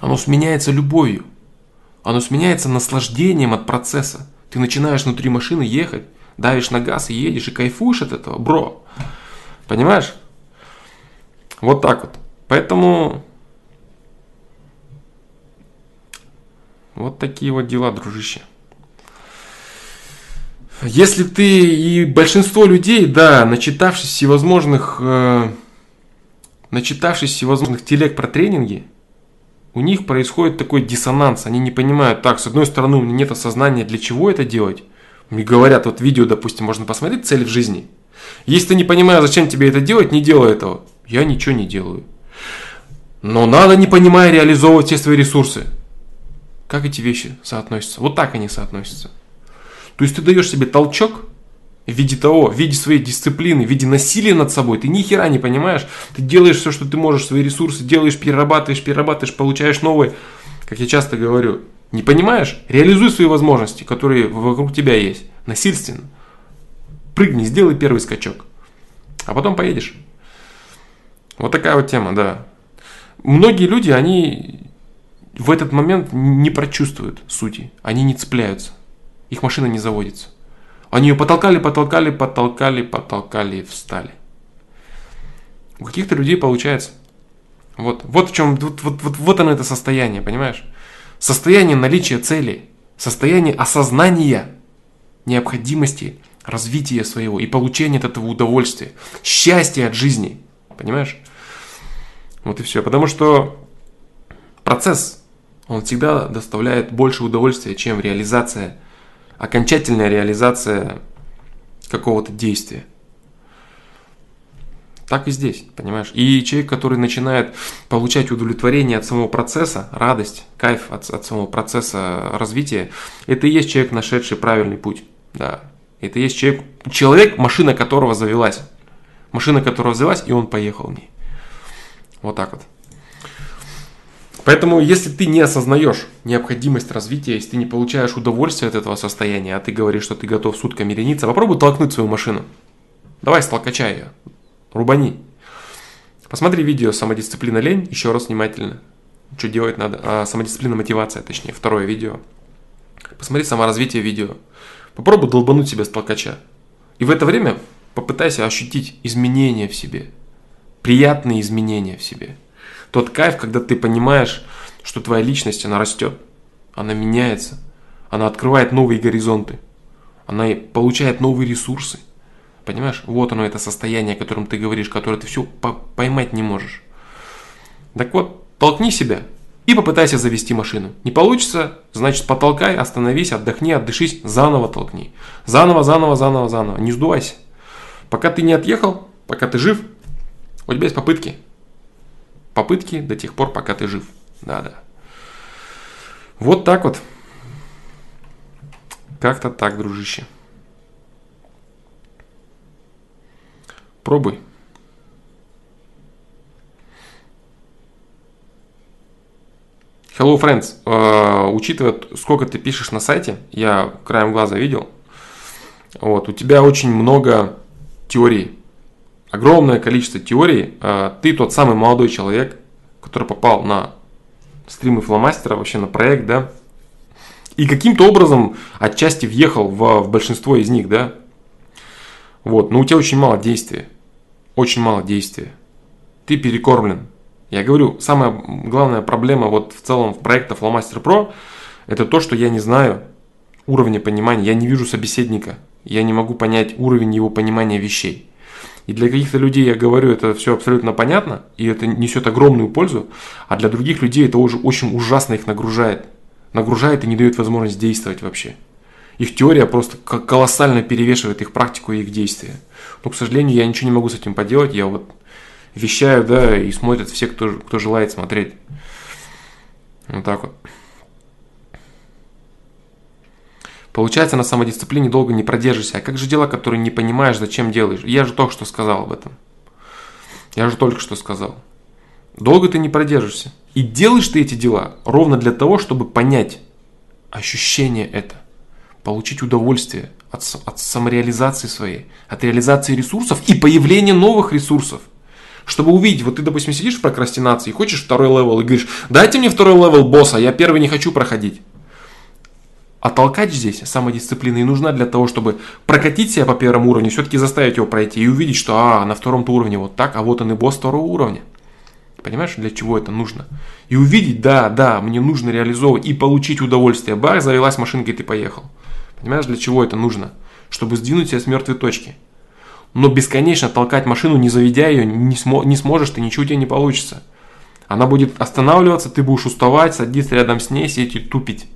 оно сменяется любовью. Оно сменяется наслаждением от процесса. Ты начинаешь внутри машины ехать, давишь на газ и едешь, и кайфуешь от этого, бро. Понимаешь? Вот так вот. Поэтому вот такие вот дела, дружище. Если ты и большинство людей, да, начитавшись всевозможных, э, начитавшись всевозможных телег про тренинги, у них происходит такой диссонанс. Они не понимают, так, с одной стороны, у меня нет осознания, для чего это делать. Мне говорят, вот видео, допустим, можно посмотреть, цель в жизни. Если ты не понимаешь, зачем тебе это делать, не делай этого. Я ничего не делаю. Но надо, не понимая, реализовывать все свои ресурсы. Как эти вещи соотносятся? Вот так они соотносятся. То есть ты даешь себе толчок в виде того, в виде своей дисциплины, в виде насилия над собой. Ты ни хера не понимаешь. Ты делаешь все, что ты можешь, свои ресурсы делаешь, перерабатываешь, перерабатываешь, получаешь новые. Как я часто говорю, не понимаешь? Реализуй свои возможности, которые вокруг тебя есть. Насильственно. Прыгни, сделай первый скачок. А потом поедешь. Вот такая вот тема, да. Многие люди, они в этот момент не прочувствуют сути. Они не цепляются их машина не заводится. Они ее потолкали, потолкали, потолкали, потолкали и встали. У каких-то людей получается. Вот, вот в чем, вот, вот, вот, вот оно это состояние, понимаешь? Состояние наличия цели, состояние осознания необходимости развития своего и получения от этого удовольствия, счастья от жизни, понимаешь? Вот и все. Потому что процесс, он всегда доставляет больше удовольствия, чем реализация окончательная реализация какого-то действия. Так и здесь, понимаешь? И человек, который начинает получать удовлетворение от самого процесса, радость, кайф от, от самого процесса развития, это и есть человек, нашедший правильный путь. Да. Это есть человек, человек, машина которого завелась. Машина которого завелась, и он поехал в ней. Вот так вот. Поэтому, если ты не осознаешь необходимость развития, если ты не получаешь удовольствие от этого состояния, а ты говоришь, что ты готов сутками лениться, попробуй толкнуть свою машину. Давай столкачай ее. Рубани. Посмотри видео «Самодисциплина лень» еще раз внимательно. Что делать надо? А, самодисциплина мотивация, точнее, второе видео. Посмотри саморазвитие видео. Попробуй долбануть себя с толкача. И в это время попытайся ощутить изменения в себе. Приятные изменения в себе. Тот кайф, когда ты понимаешь, что твоя личность, она растет, она меняется, она открывает новые горизонты, она получает новые ресурсы. Понимаешь? Вот оно, это состояние, о котором ты говоришь, которое ты все поймать не можешь. Так вот, толкни себя и попытайся завести машину. Не получится, значит потолкай, остановись, отдохни, отдышись, заново толкни. Заново, заново, заново, заново. Не сдувайся. Пока ты не отъехал, пока ты жив, у тебя есть попытки попытки до тех пор, пока ты жив. Да-да. Вот так вот. Как-то так, дружище. Пробуй. Hello, friends. Uh, учитывая, сколько ты пишешь на сайте, я краем глаза видел, вот, у тебя очень много теорий огромное количество теорий. А, ты тот самый молодой человек, который попал на стримы фломастера, вообще на проект, да, и каким-то образом отчасти въехал в, в большинство из них, да. Вот, но у тебя очень мало действия. Очень мало действия. Ты перекормлен. Я говорю, самая главная проблема вот в целом в проекте Flowmaster Pro это то, что я не знаю уровня понимания, я не вижу собеседника, я не могу понять уровень его понимания вещей. И для каких-то людей, я говорю, это все абсолютно понятно, и это несет огромную пользу, а для других людей это уже очень ужасно их нагружает. Нагружает и не дает возможность действовать вообще. Их теория просто колоссально перевешивает их практику и их действия. Но, к сожалению, я ничего не могу с этим поделать. Я вот вещаю, да, и смотрят все, кто, кто желает смотреть. Вот так вот. Получается, на самодисциплине долго не продержишься. А как же дела, которые не понимаешь, зачем делаешь? Я же только что сказал об этом. Я же только что сказал. Долго ты не продержишься. И делаешь ты эти дела ровно для того, чтобы понять ощущение это. Получить удовольствие от, от самореализации своей, от реализации ресурсов и появления новых ресурсов. Чтобы увидеть, вот ты, допустим, сидишь в прокрастинации, хочешь второй левел и говоришь, дайте мне второй левел босса, я первый не хочу проходить. А толкать здесь самодисциплина и нужна для того, чтобы прокатить себя по первому уровню, все-таки заставить его пройти и увидеть, что а, на втором уровне вот так, а вот он и босс второго уровня. Понимаешь, для чего это нужно? И увидеть, да, да, мне нужно реализовывать и получить удовольствие. Бах, завелась машинка, и ты поехал. Понимаешь, для чего это нужно? Чтобы сдвинуть себя с мертвой точки. Но бесконечно толкать машину, не заведя ее, не, смо- не сможешь ты, ничего у тебя не получится. Она будет останавливаться, ты будешь уставать, садиться рядом с ней, сидеть и тупить.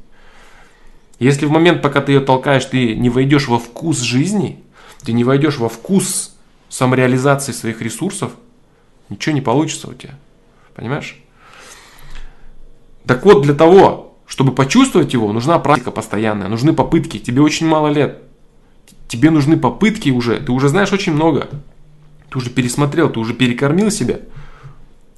Если в момент, пока ты ее толкаешь, ты не войдешь во вкус жизни, ты не войдешь во вкус самореализации своих ресурсов, ничего не получится у тебя. Понимаешь? Так вот, для того, чтобы почувствовать его, нужна практика постоянная, нужны попытки. Тебе очень мало лет. Тебе нужны попытки уже. Ты уже знаешь очень много. Ты уже пересмотрел, ты уже перекормил себя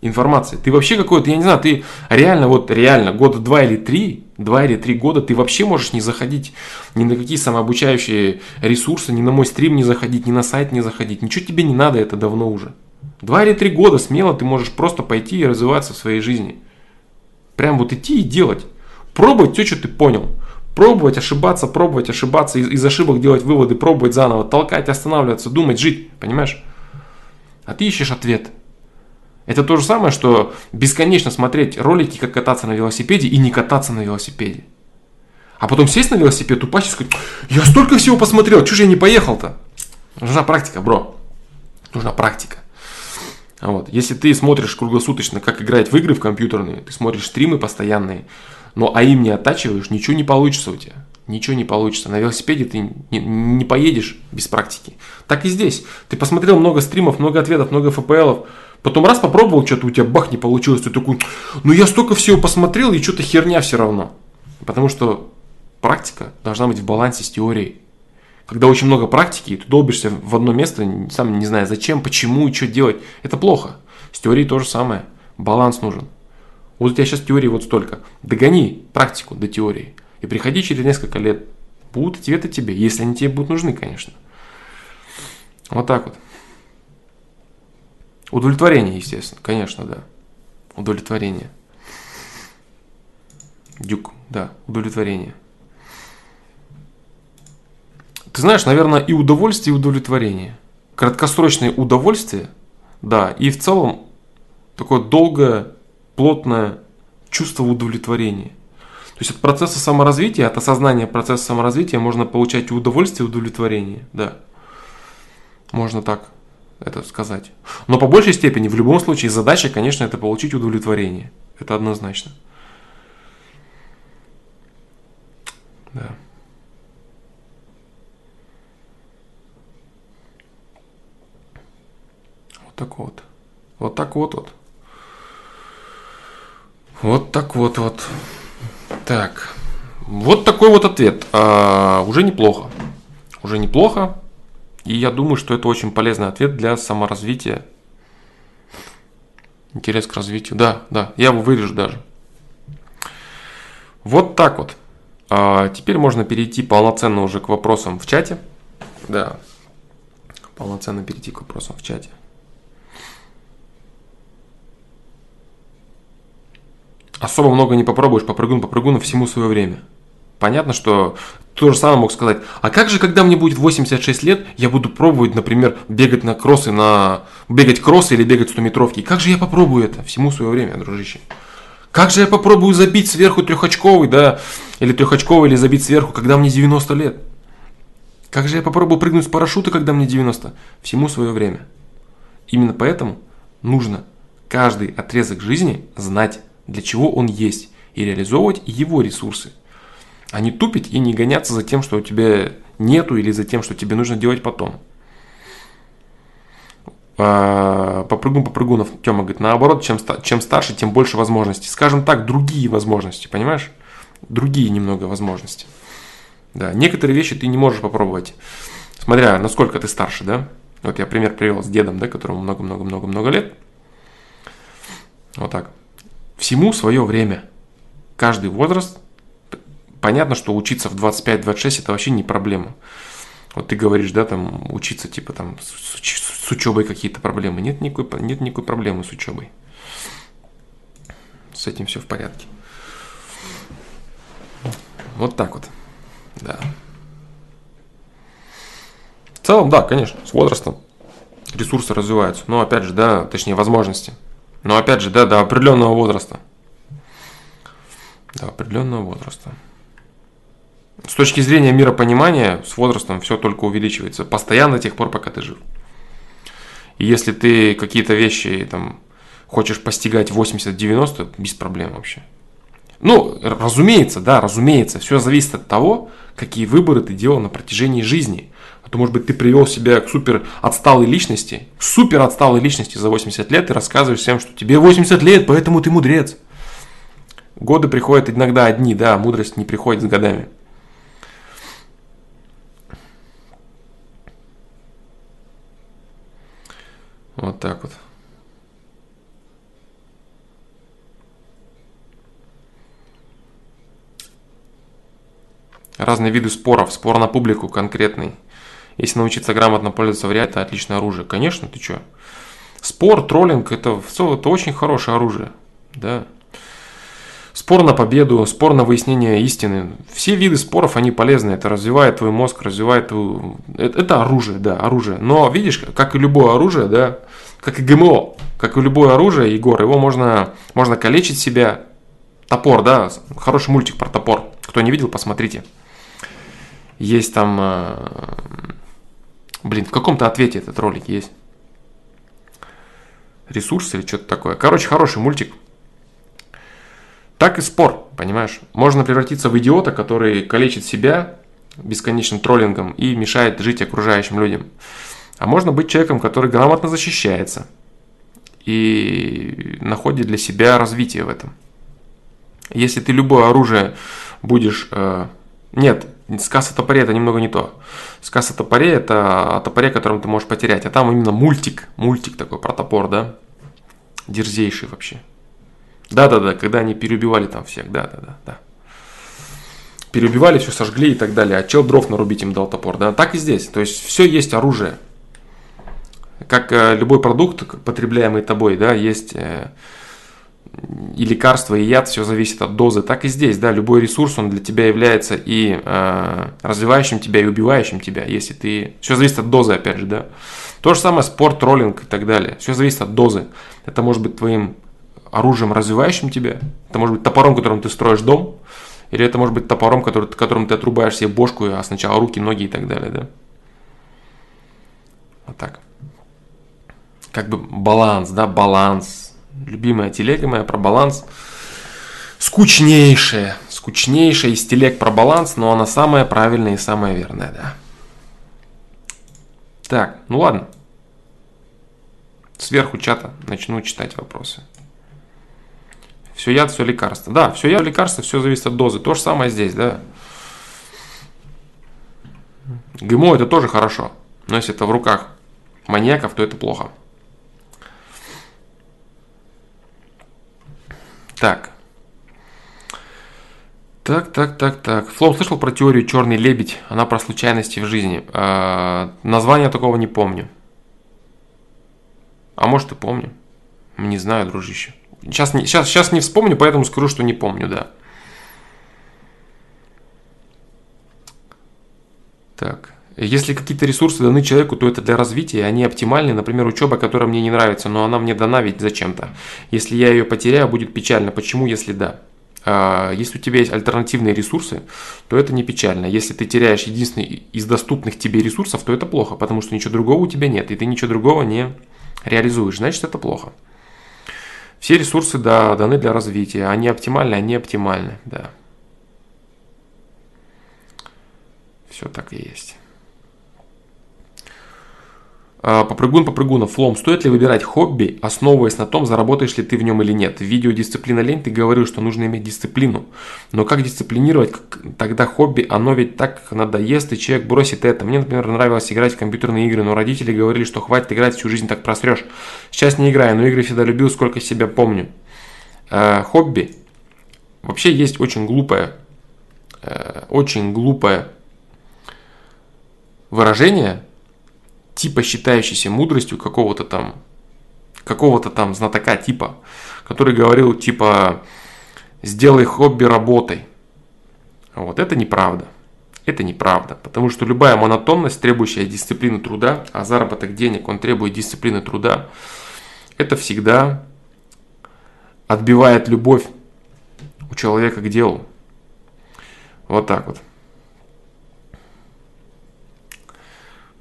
информации. Ты вообще какой-то, я не знаю, ты реально, вот реально, года два или три, два или три года ты вообще можешь не заходить ни на какие самообучающие ресурсы, ни на мой стрим не заходить, ни на сайт не заходить. Ничего тебе не надо, это давно уже. Два или три года смело ты можешь просто пойти и развиваться в своей жизни. Прям вот идти и делать. Пробовать все, что ты понял. Пробовать ошибаться, пробовать ошибаться, из, из ошибок делать выводы, пробовать заново, толкать, останавливаться, думать, жить, понимаешь? А ты ищешь ответ. Это то же самое, что бесконечно смотреть ролики, как кататься на велосипеде и не кататься на велосипеде. А потом сесть на велосипед, упасть и сказать, я столько всего посмотрел, чего же я не поехал-то? Нужна практика, бро. Нужна практика. Вот. Если ты смотришь круглосуточно, как играть в игры в компьютерные, ты смотришь стримы постоянные, но а им не оттачиваешь, ничего не получится у тебя. Ничего не получится. На велосипеде ты не, не поедешь без практики. Так и здесь. Ты посмотрел много стримов, много ответов, много ФПЛов. Потом раз попробовал, что-то у тебя бах не получилось. Ты такой, ну я столько всего посмотрел, и что-то херня все равно. Потому что практика должна быть в балансе с теорией. Когда очень много практики, и ты долбишься в одно место, сам не зная зачем, почему и что делать, это плохо. С теорией то же самое. Баланс нужен. Вот у тебя сейчас теории вот столько. Догони практику до теории. И приходи через несколько лет. Будут ответы тебе, если они тебе будут нужны, конечно. Вот так вот. Удовлетворение, естественно, конечно, да. Удовлетворение. Дюк, да, удовлетворение. Ты знаешь, наверное, и удовольствие, и удовлетворение. Краткосрочное удовольствие, да, и в целом такое долгое, плотное чувство удовлетворения. То есть от процесса саморазвития, от осознания процесса саморазвития можно получать удовольствие, удовлетворение, да. Можно так это сказать. Но по большей степени, в любом случае, задача, конечно, это получить удовлетворение. Это однозначно. Да. так вот. Вот так вот вот. Вот так вот вот. Так. Вот такой вот ответ. А, уже неплохо. Уже неплохо. И я думаю, что это очень полезный ответ для саморазвития. Интерес к развитию. Да, да, я его вырежу даже. Вот так вот. А теперь можно перейти полноценно уже к вопросам в чате. Да, полноценно перейти к вопросам в чате. Особо много не попробуешь, попрыгун, попрыгун, всему свое время. Понятно, что то же самое мог сказать. А как же, когда мне будет 86 лет, я буду пробовать, например, бегать на кроссы, на бегать кроссы или бегать 100 метровки? Как же я попробую это? Всему свое время, дружище. Как же я попробую забить сверху трехочковый, да, или трехочковый, или забить сверху, когда мне 90 лет? Как же я попробую прыгнуть с парашюта, когда мне 90? Всему свое время. Именно поэтому нужно каждый отрезок жизни знать для чего он есть, и реализовывать его ресурсы. А не тупить и не гоняться за тем, что у тебя нету, или за тем, что тебе нужно делать потом. А, попрыгун попрыгунов, Тёма говорит, наоборот, чем, чем старше, тем больше возможностей. Скажем так, другие возможности, понимаешь? Другие немного возможности. Да, некоторые вещи ты не можешь попробовать, смотря насколько ты старше, да? Вот я пример привел с дедом, да, которому много-много-много-много лет. Вот так. Всему свое время. Каждый возраст. Понятно, что учиться в 25-26 это вообще не проблема. Вот ты говоришь, да, там учиться типа там с, учебой какие-то проблемы. Нет никакой, нет никакой проблемы с учебой. С этим все в порядке. Вот так вот. Да. В целом, да, конечно, с возрастом ресурсы развиваются. Но опять же, да, точнее возможности. Но опять же, да, до определенного возраста. До определенного возраста. С точки зрения миропонимания, с возрастом все только увеличивается. Постоянно до тех пор, пока ты жив. И если ты какие-то вещи там хочешь постигать 80-90, без проблем вообще. Ну, разумеется, да, разумеется, все зависит от того, какие выборы ты делал на протяжении жизни. А то, может быть, ты привел себя к супер отсталой личности, супер отсталой личности за 80 лет и рассказываешь всем, что тебе 80 лет, поэтому ты мудрец. Годы приходят иногда одни, да, мудрость не приходит с годами. Вот так вот. Разные виды споров. Спор на публику конкретный. Если научиться грамотно пользоваться в реале, это отличное оружие. Конечно, ты что? Спор, троллинг, это, это очень хорошее оружие. Да. Спор на победу, спор на выяснение истины. Все виды споров, они полезны. Это развивает твой мозг, развивает твой... Это, это оружие, да, оружие. Но видишь, как и любое оружие, да, как и ГМО, как и любое оружие, Егор, его можно, можно калечить себя. Топор, да, хороший мультик про топор. Кто не видел, посмотрите. Есть там... Блин, в каком-то ответе этот ролик есть. Ресурс или что-то такое. Короче, хороший мультик. Так и спор, понимаешь? Можно превратиться в идиота, который калечит себя бесконечным троллингом и мешает жить окружающим людям. А можно быть человеком, который грамотно защищается и находит для себя развитие в этом. Если ты любое оружие будешь... Э, нет, сказ о топоре это немного не то. Сказ о топоре это о топоре, которым ты можешь потерять. А там именно мультик, мультик такой про топор, да? Дерзейший вообще. Да-да-да, когда они переубивали там всех, да-да-да, да. Переубивали, все сожгли и так далее. А чел дров нарубить им дал топор, да? Так и здесь. То есть все есть оружие как э, любой продукт, потребляемый тобой, да, есть э, и лекарство, и яд, все зависит от дозы, так и здесь, да, любой ресурс, он для тебя является и э, развивающим тебя, и убивающим тебя, если ты, все зависит от дозы, опять же, да. То же самое спорт, троллинг и так далее, все зависит от дозы. Это может быть твоим оружием, развивающим тебя, это может быть топором, которым ты строишь дом, или это может быть топором, который, которым ты отрубаешь себе бошку, а сначала руки, ноги и так далее, да. Вот так как бы баланс, да, баланс. Любимая телега моя про баланс. Скучнейшая, скучнейшая из телег про баланс, но она самая правильная и самая верная, да. Так, ну ладно. Сверху чата начну читать вопросы. Все яд, все лекарство. Да, все яд, лекарство, все зависит от дозы. То же самое здесь, да. ГМО это тоже хорошо. Но если это в руках маньяков, то это плохо. Так. Так, так, так, так. Флоу слышал про теорию черный лебедь. Она про случайности в жизни. А, название такого не помню. А может и помню. Не знаю, дружище. Сейчас не, сейчас, сейчас не вспомню, поэтому скажу, что не помню, да. Так. Если какие-то ресурсы даны человеку, то это для развития, они оптимальны. Например, учеба, которая мне не нравится, но она мне дана ведь зачем-то. Если я ее потеряю, будет печально. Почему, если да? А, если у тебя есть альтернативные ресурсы, то это не печально. Если ты теряешь единственный из доступных тебе ресурсов, то это плохо, потому что ничего другого у тебя нет, и ты ничего другого не реализуешь. Значит, это плохо. Все ресурсы да, даны для развития. Они оптимальны, они оптимальны, да. Все так и есть. А, попрыгун попрыгуна, флом, стоит ли выбирать хобби, основываясь на том, заработаешь ли ты в нем или нет? В видео «Дисциплина лень» ты говорил, что нужно иметь дисциплину. Но как дисциплинировать тогда хобби? Оно ведь так надоест, и человек бросит это. Мне, например, нравилось играть в компьютерные игры, но родители говорили, что хватит играть всю жизнь, так просрешь. Сейчас не играю, но игры всегда любил, сколько себя помню. Э, хобби. Вообще есть очень глупое, э, очень глупое выражение – типа считающийся мудростью какого-то там, какого-то там знатока типа, который говорил типа сделай хобби работой. Вот это неправда. Это неправда, потому что любая монотонность, требующая дисциплины труда, а заработок денег, он требует дисциплины труда, это всегда отбивает любовь у человека к делу. Вот так вот.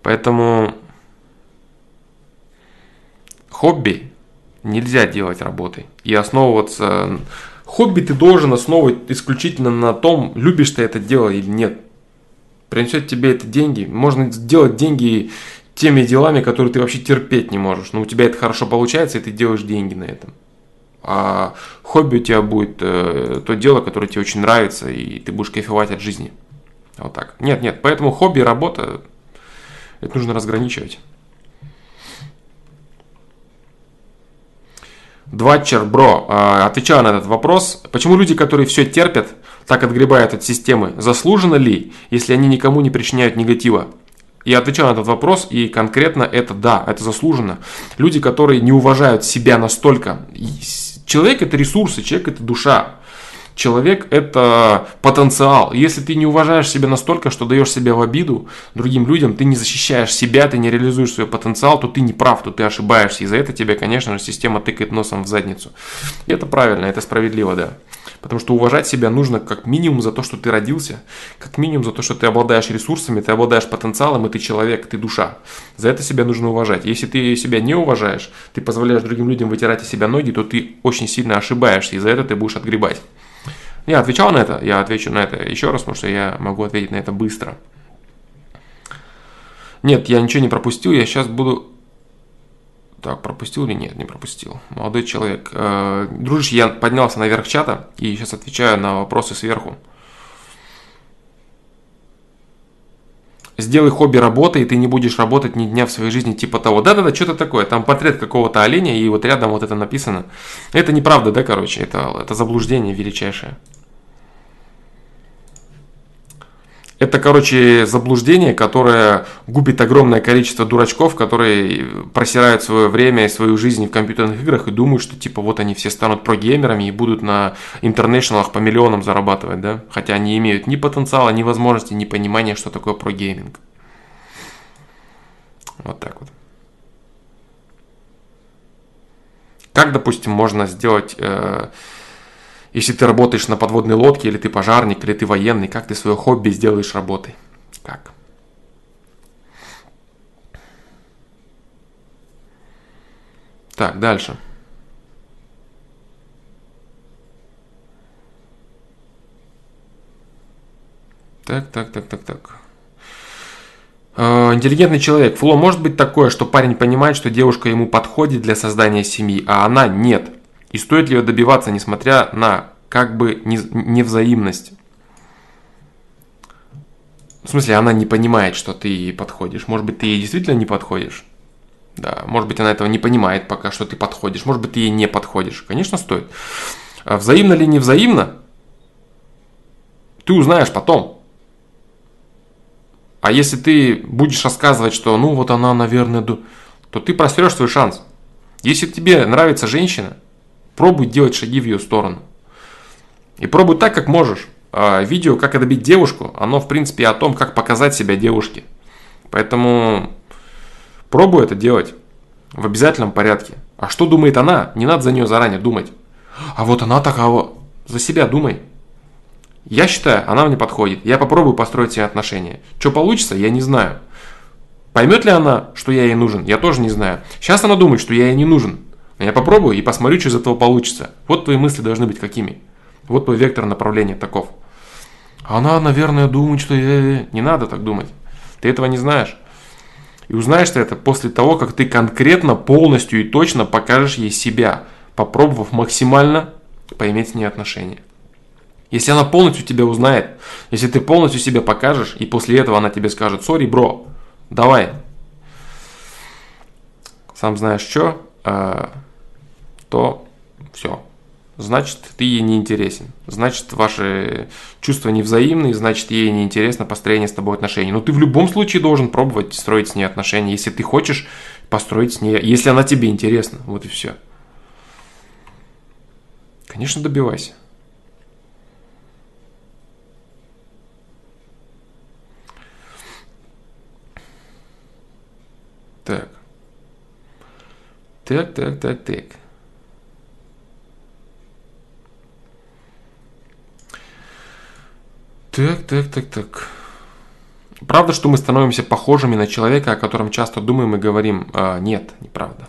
Поэтому хобби нельзя делать работой и основываться. Хобби ты должен основывать исключительно на том, любишь ты это дело или нет. Принесет тебе это деньги. Можно сделать деньги теми делами, которые ты вообще терпеть не можешь. Но у тебя это хорошо получается, и ты делаешь деньги на этом. А хобби у тебя будет э, то дело, которое тебе очень нравится, и ты будешь кайфовать от жизни. Вот так. Нет, нет, поэтому хобби и работа, это нужно разграничивать. Дватчер, бро, э, отвечаю на этот вопрос. Почему люди, которые все терпят, так отгребают от системы, заслуженно ли, если они никому не причиняют негатива? Я отвечаю на этот вопрос, и конкретно это да, это заслуженно. Люди, которые не уважают себя настолько. Человек это ресурсы, человек это душа. Человек – это потенциал. Если ты не уважаешь себя настолько, что даешь себя в обиду другим людям, ты не защищаешь себя, ты не реализуешь свой потенциал, то ты не прав, то ты ошибаешься. И за это тебя, конечно же, система тыкает носом в задницу. И это правильно, это справедливо, да. Потому что уважать себя нужно как минимум за то, что ты родился, как минимум за то, что ты обладаешь ресурсами, ты обладаешь потенциалом, и ты человек, ты душа. За это себя нужно уважать. Если ты себя не уважаешь, ты позволяешь другим людям вытирать из себя ноги, то ты очень сильно ошибаешься, и за это ты будешь отгребать. Я отвечал на это, я отвечу на это еще раз, потому что я могу ответить на это быстро. Нет, я ничего не пропустил, я сейчас буду... Так, пропустил или нет? Не пропустил. Молодой человек. Э, дружище, я поднялся наверх чата и сейчас отвечаю на вопросы сверху. Сделай хобби работой, и ты не будешь работать ни дня в своей жизни, типа того. Да-да-да, что-то такое. Там портрет какого-то оленя, и вот рядом вот это написано. Это неправда, да, короче, это, это заблуждение величайшее. Это, короче, заблуждение, которое губит огромное количество дурачков, которые просирают свое время и свою жизнь в компьютерных играх и думают, что типа вот они все станут прогеймерами и будут на интернешналах по миллионам зарабатывать, да? Хотя они имеют ни потенциала, ни возможности, ни понимания, что такое прогейминг. Вот так вот. Как, допустим, можно сделать э, если ты работаешь на подводной лодке, или ты пожарник, или ты военный, как ты свое хобби сделаешь работой? Как? Так, дальше. Так, так, так, так, так. Э, интеллигентный человек. Фло, может быть такое, что парень понимает, что девушка ему подходит для создания семьи, а она нет. И стоит ли ее добиваться, несмотря на как бы невзаимность? В смысле, она не понимает, что ты ей подходишь. Может быть, ты ей действительно не подходишь. Да, может быть, она этого не понимает пока, что ты подходишь. Может быть, ты ей не подходишь. Конечно, стоит. А взаимно ли не взаимно, ты узнаешь потом. А если ты будешь рассказывать, что ну вот она, наверное, то ты просрешь свой шанс. Если тебе нравится женщина, Пробуй делать шаги в ее сторону. И пробуй так, как можешь. А видео «Как добить девушку», оно, в принципе, о том, как показать себя девушке. Поэтому пробуй это делать в обязательном порядке. А что думает она? Не надо за нее заранее думать. А вот она такого. За себя думай. Я считаю, она мне подходит. Я попробую построить себе отношения. Что получится, я не знаю. Поймет ли она, что я ей нужен, я тоже не знаю. Сейчас она думает, что я ей не нужен. Я попробую и посмотрю, что из этого получится. Вот твои мысли должны быть какими. Вот твой вектор направления таков. Она, наверное, думает, что не надо так думать. Ты этого не знаешь. И узнаешь ты это после того, как ты конкретно, полностью и точно покажешь ей себя, попробовав максимально поиметь с ней отношения. Если она полностью тебя узнает, если ты полностью себя покажешь, и после этого она тебе скажет, сори, бро, давай. Сам знаешь что, а, то все. Значит, ты ей не интересен. Значит, ваши чувства невзаимные, значит, ей не интересно построение с тобой отношений. Но ты в любом случае должен пробовать строить с ней отношения, если ты хочешь построить с ней, если она тебе интересна. Вот и все. Конечно, добивайся. Так. Так, так, так, так. Так, так, так. Правда, что мы становимся похожими на человека, о котором часто думаем и говорим? А, нет, неправда.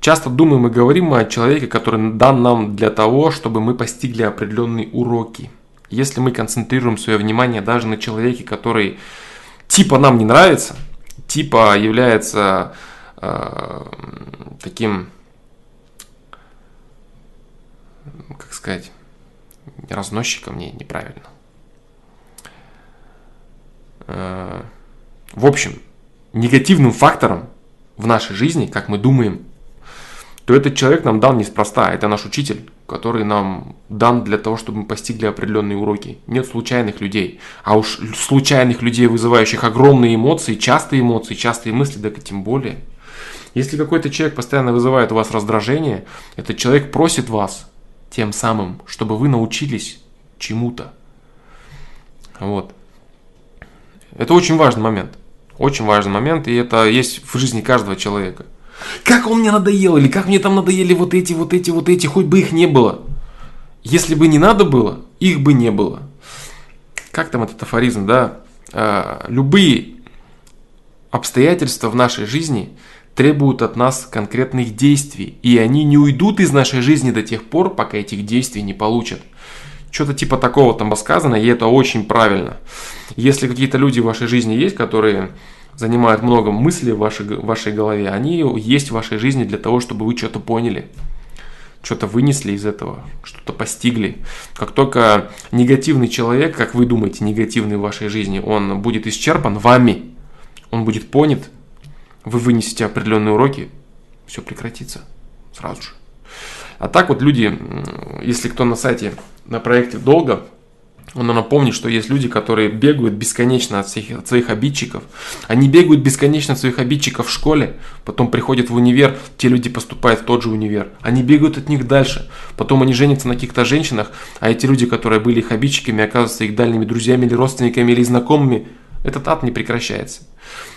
Часто думаем и говорим мы о человеке, который дан нам для того, чтобы мы постигли определенные уроки. Если мы концентрируем свое внимание даже на человеке, который типа нам не нравится, типа является э, таким, как сказать, разносчиком, не, неправильно. Э, в общем, негативным фактором в нашей жизни, как мы думаем, то этот человек нам дан неспроста. Это наш учитель, который нам дан для того, чтобы мы постигли определенные уроки. Нет случайных людей. А уж случайных людей, вызывающих огромные эмоции, частые эмоции, частые мысли, так и тем более. Если какой-то человек постоянно вызывает у вас раздражение, этот человек просит вас тем самым, чтобы вы научились чему-то. Вот. Это очень важный момент. Очень важный момент, и это есть в жизни каждого человека. Как он мне надоел, или как мне там надоели вот эти, вот эти, вот эти, хоть бы их не было. Если бы не надо было, их бы не было. Как там этот афоризм, да? А, любые обстоятельства в нашей жизни требуют от нас конкретных действий, и они не уйдут из нашей жизни до тех пор, пока этих действий не получат. Что-то типа такого там сказано, и это очень правильно. Если какие-то люди в вашей жизни есть, которые занимают много мыслей в вашей, в вашей голове, они есть в вашей жизни для того, чтобы вы что-то поняли, что-то вынесли из этого, что-то постигли. Как только негативный человек, как вы думаете, негативный в вашей жизни, он будет исчерпан вами, он будет понят, вы вынесете определенные уроки, все прекратится сразу же. А так вот люди, если кто на сайте, на проекте долго, он напомнит, что есть люди, которые бегают бесконечно от, всех, от своих обидчиков. Они бегают бесконечно от своих обидчиков в школе, потом приходят в универ, те люди поступают в тот же универ. Они бегают от них дальше. Потом они женятся на каких-то женщинах, а эти люди, которые были их обидчиками, оказываются их дальними друзьями или родственниками или знакомыми. Этот ад не прекращается.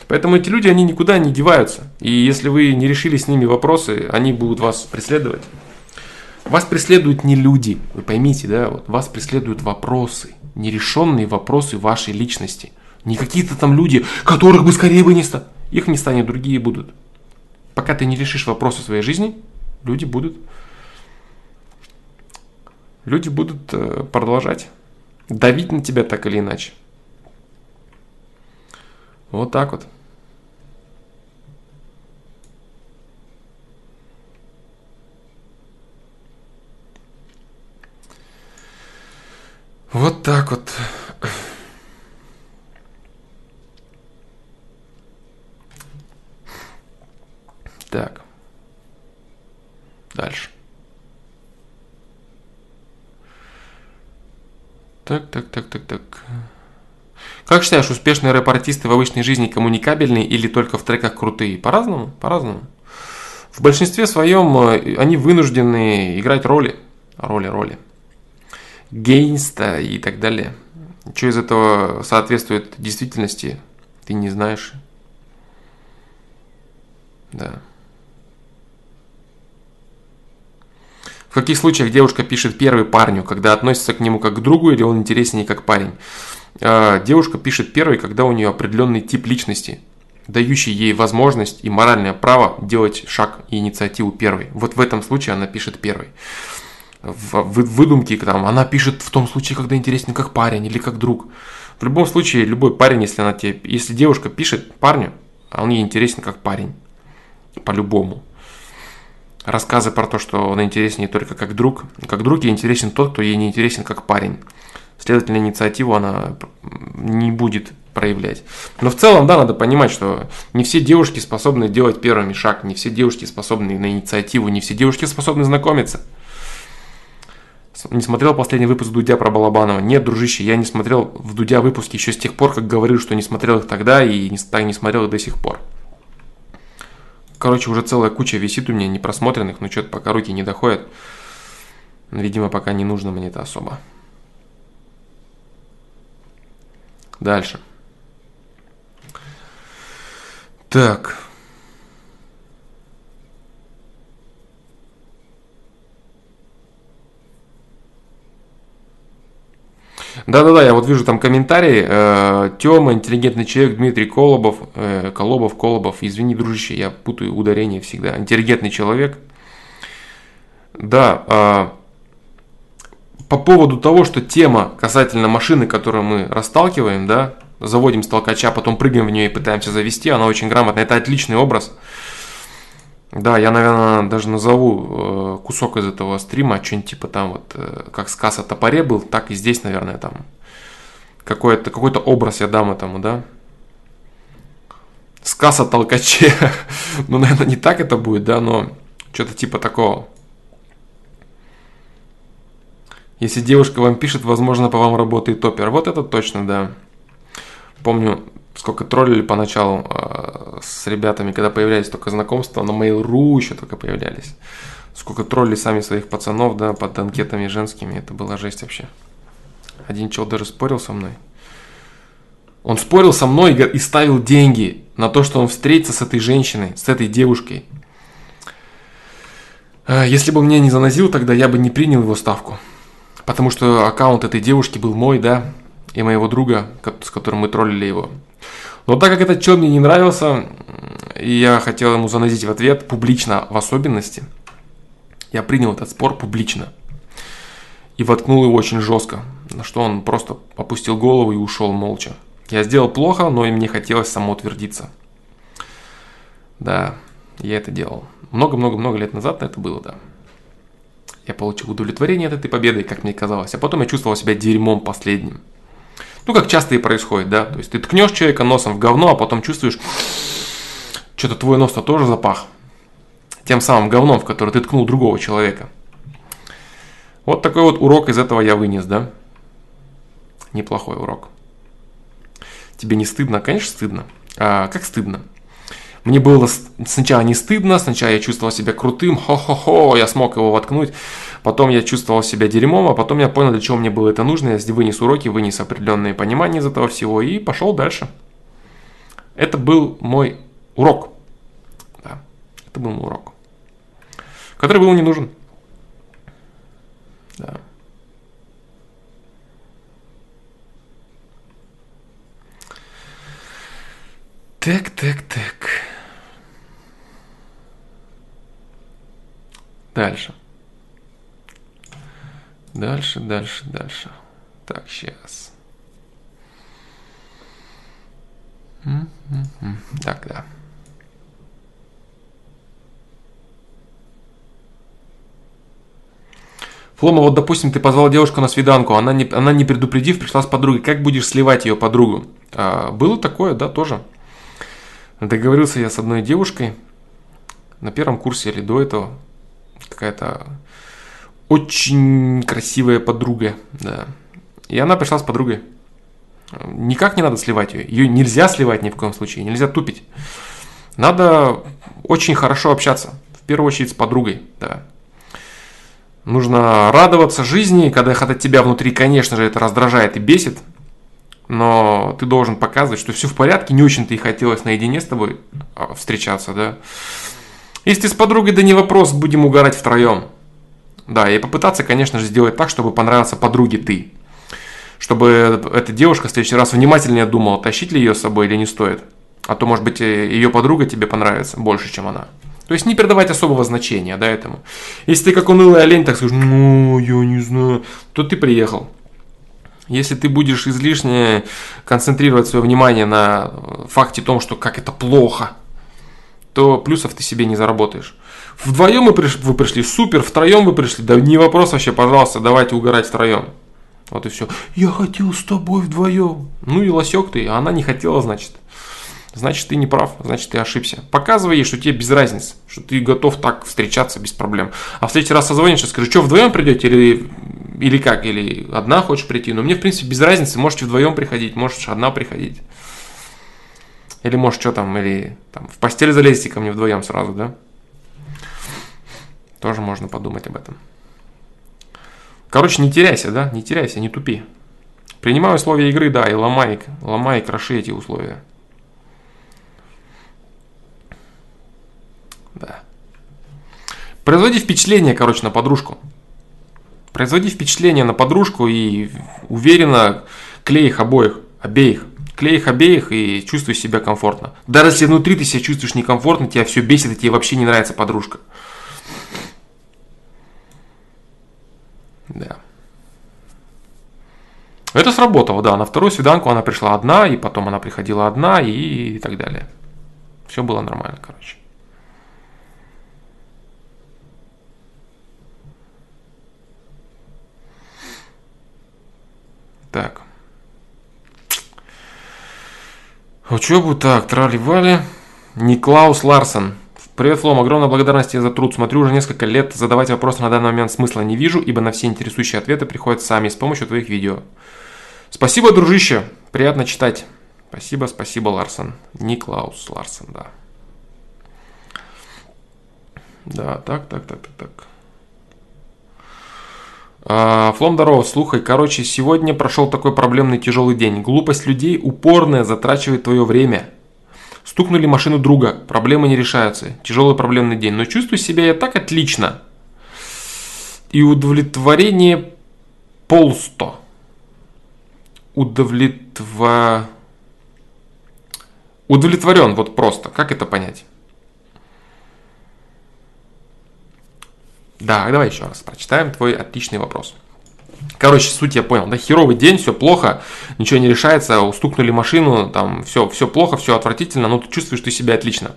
Поэтому эти люди, они никуда не деваются. И если вы не решили с ними вопросы, они будут вас преследовать. Вас преследуют не люди, вы поймите, да, вот вас преследуют вопросы, нерешенные вопросы вашей личности. Не какие-то там люди, которых бы скорее бы не стало. Их не станет, другие будут. Пока ты не решишь вопросы своей жизни, люди будут, люди будут э, продолжать давить на тебя так или иначе. Вот так вот. Вот так вот. Так. Дальше. Так, так, так, так, так. Как считаешь, успешные рэп-артисты в обычной жизни коммуникабельные или только в треках крутые? По-разному, по-разному. В большинстве своем э, они вынуждены играть роли. Роли, роли гейнста и так далее. Что из этого соответствует действительности, ты не знаешь. Да. В каких случаях девушка пишет первый парню, когда относится к нему как к другу или он интереснее как парень? А, девушка пишет первый, когда у нее определенный тип личности, дающий ей возможность и моральное право делать шаг и инициативу первой. Вот в этом случае она пишет первый в выдумке, там, она пишет в том случае, когда интересен как парень или как друг. В любом случае, любой парень, если она тебе, если девушка пишет парню, а он ей интересен как парень. По-любому. Рассказы про то, что он интересен не только как друг. Как друг ей интересен тот, кто ей не интересен как парень. Следовательно, инициативу она не будет проявлять. Но в целом, да, надо понимать, что не все девушки способны делать первыми шаг, не все девушки способны на инициативу, не все девушки способны знакомиться. Не смотрел последний выпуск Дудя про Балабанова? Нет, дружище, я не смотрел в Дудя выпуски еще с тех пор, как говорил, что не смотрел их тогда и не, так не смотрел их до сих пор. Короче, уже целая куча висит у меня непросмотренных, но что-то пока руки не доходят. Видимо, пока не нужно мне это особо. Дальше. Так. Да-да-да, я вот вижу там комментарии. Э, Тема, интеллигентный человек, Дмитрий Колобов. Э, Колобов, Колобов. Извини, дружище, я путаю ударение всегда. Интеллигентный человек. Да, а, по поводу того, что тема касательно машины, которую мы расталкиваем, да, заводим с толкача, потом прыгаем в нее и пытаемся завести, она очень грамотная. Это отличный образ. Да, я, наверное, даже назову э, кусок из этого стрима, что-нибудь типа там вот, э, как сказ о топоре был, так и здесь, наверное, там какой-то какой образ я дам этому, да. Сказ о толкаче. ну, наверное, не так это будет, да, но что-то типа такого. Если девушка вам пишет, возможно, по вам работает топер. Вот это точно, да. Помню, сколько троллили поначалу э, с ребятами, когда появлялись только знакомства, на Mail.ru еще только появлялись. Сколько троллили сами своих пацанов, да, под анкетами женскими, это была жесть вообще. Один чел даже спорил со мной. Он спорил со мной и ставил деньги на то, что он встретится с этой женщиной, с этой девушкой. Э, если бы мне не занозил, тогда я бы не принял его ставку. Потому что аккаунт этой девушки был мой, да, и моего друга, с которым мы троллили его. Но так как этот чел мне не нравился, и я хотел ему заносить в ответ, публично в особенности, я принял этот спор публично. И воткнул его очень жестко, на что он просто опустил голову и ушел молча. Я сделал плохо, но и мне хотелось самоутвердиться. Да, я это делал. Много-много-много лет назад это было, да. Я получил удовлетворение от этой победы, как мне казалось, а потом я чувствовал себя дерьмом последним. Ну, как часто и происходит, да. То есть ты ткнешь человека носом в говно, а потом чувствуешь, что-то твой нос-то тоже запах. Тем самым говном, в который ты ткнул другого человека. Вот такой вот урок из этого я вынес, да. Неплохой урок. Тебе не стыдно? Конечно, стыдно. А как стыдно? Мне было сначала не стыдно, сначала я чувствовал себя крутым, хо-хо-хо, я смог его воткнуть. Потом я чувствовал себя дерьмом, а потом я понял, для чего мне было это нужно. Я вынес уроки, вынес определенные понимания из этого всего и пошел дальше. Это был мой урок. Да, это был мой урок. Который был не нужен. Да. Так, так, так. Дальше. Дальше, дальше, дальше. Так, сейчас. Так, да. Флома, вот допустим, ты позвал девушку на свиданку, она не, она не предупредив, пришла с подругой. Как будешь сливать ее подругу? А, было такое, да, тоже. Договорился я с одной девушкой на первом курсе или до этого. Какая-то очень красивая подруга, да. И она пришла с подругой. Никак не надо сливать ее. Ее нельзя сливать ни в коем случае, нельзя тупить. Надо очень хорошо общаться. В первую очередь с подругой, да. Нужно радоваться жизни, когда их от тебя внутри, конечно же, это раздражает и бесит. Но ты должен показывать, что все в порядке, не очень-то и хотелось наедине с тобой а, встречаться, да. Если с подругой, да не вопрос, будем угорать втроем. Да, и попытаться, конечно же, сделать так, чтобы понравился подруге ты. Чтобы эта девушка в следующий раз внимательнее думала, тащить ли ее с собой или не стоит. А то, может быть, ее подруга тебе понравится больше, чем она. То есть не придавать особого значения да, этому. Если ты как унылый олень, так скажешь, ну, я не знаю, то ты приехал. Если ты будешь излишне концентрировать свое внимание на факте том, что как это плохо, то плюсов ты себе не заработаешь. Вдвоем вы пришли, вы пришли, супер, втроем вы пришли, да не вопрос вообще, пожалуйста, давайте угорать втроем. Вот и все. Я хотел с тобой вдвоем. Ну и лосек ты, а она не хотела, значит. Значит, ты не прав, значит, ты ошибся. Показывай ей, что тебе без разницы, что ты готов так встречаться без проблем. А в следующий раз созвонишься, скажи, что вдвоем придете или, или как, или одна хочешь прийти. Но мне, в принципе, без разницы, можете вдвоем приходить, можешь одна приходить. Или может что там, или там, в постель залезьте ко мне вдвоем сразу, да? Тоже можно подумать об этом. Короче, не теряйся, да? Не теряйся, не тупи. Принимай условия игры, да, и ломай, ломай кроши эти условия. Да. Производи впечатление, короче, на подружку. Производи впечатление на подружку и уверенно клей их обоих, обеих. Клей их обеих и чувствуй себя комфортно. Даже если внутри ты себя чувствуешь некомфортно, тебя все бесит, и тебе вообще не нравится подружка. Да. Это сработало, да. На вторую свиданку она пришла одна, и потом она приходила одна, и, и так далее. Все было нормально, короче. Так. Учебу так, трали-вали. Никлаус Ларсен. Привет, Флом, огромная благодарность тебе за труд. Смотрю уже несколько лет, задавать вопросы на данный момент смысла не вижу, ибо на все интересующие ответы приходят сами с помощью твоих видео. Спасибо, дружище, приятно читать. Спасибо, спасибо, Ларсон. Никлаус Ларсон, да. Да, так, так, так, так, так. А, Флом, здорово, слухай, короче, сегодня прошел такой проблемный тяжелый день. Глупость людей упорная затрачивает твое время. Стукнули машину друга, проблемы не решаются. Тяжелый проблемный день. Но чувствую себя я так отлично. И удовлетворение полсто. Удовлетво... Удовлетворен, вот просто. Как это понять? Да, давай еще раз прочитаем твой отличный вопрос. Короче, суть я понял. Да, херовый день, все плохо, ничего не решается, устукнули машину, там все, все плохо, все отвратительно, но ты чувствуешь ты себя отлично.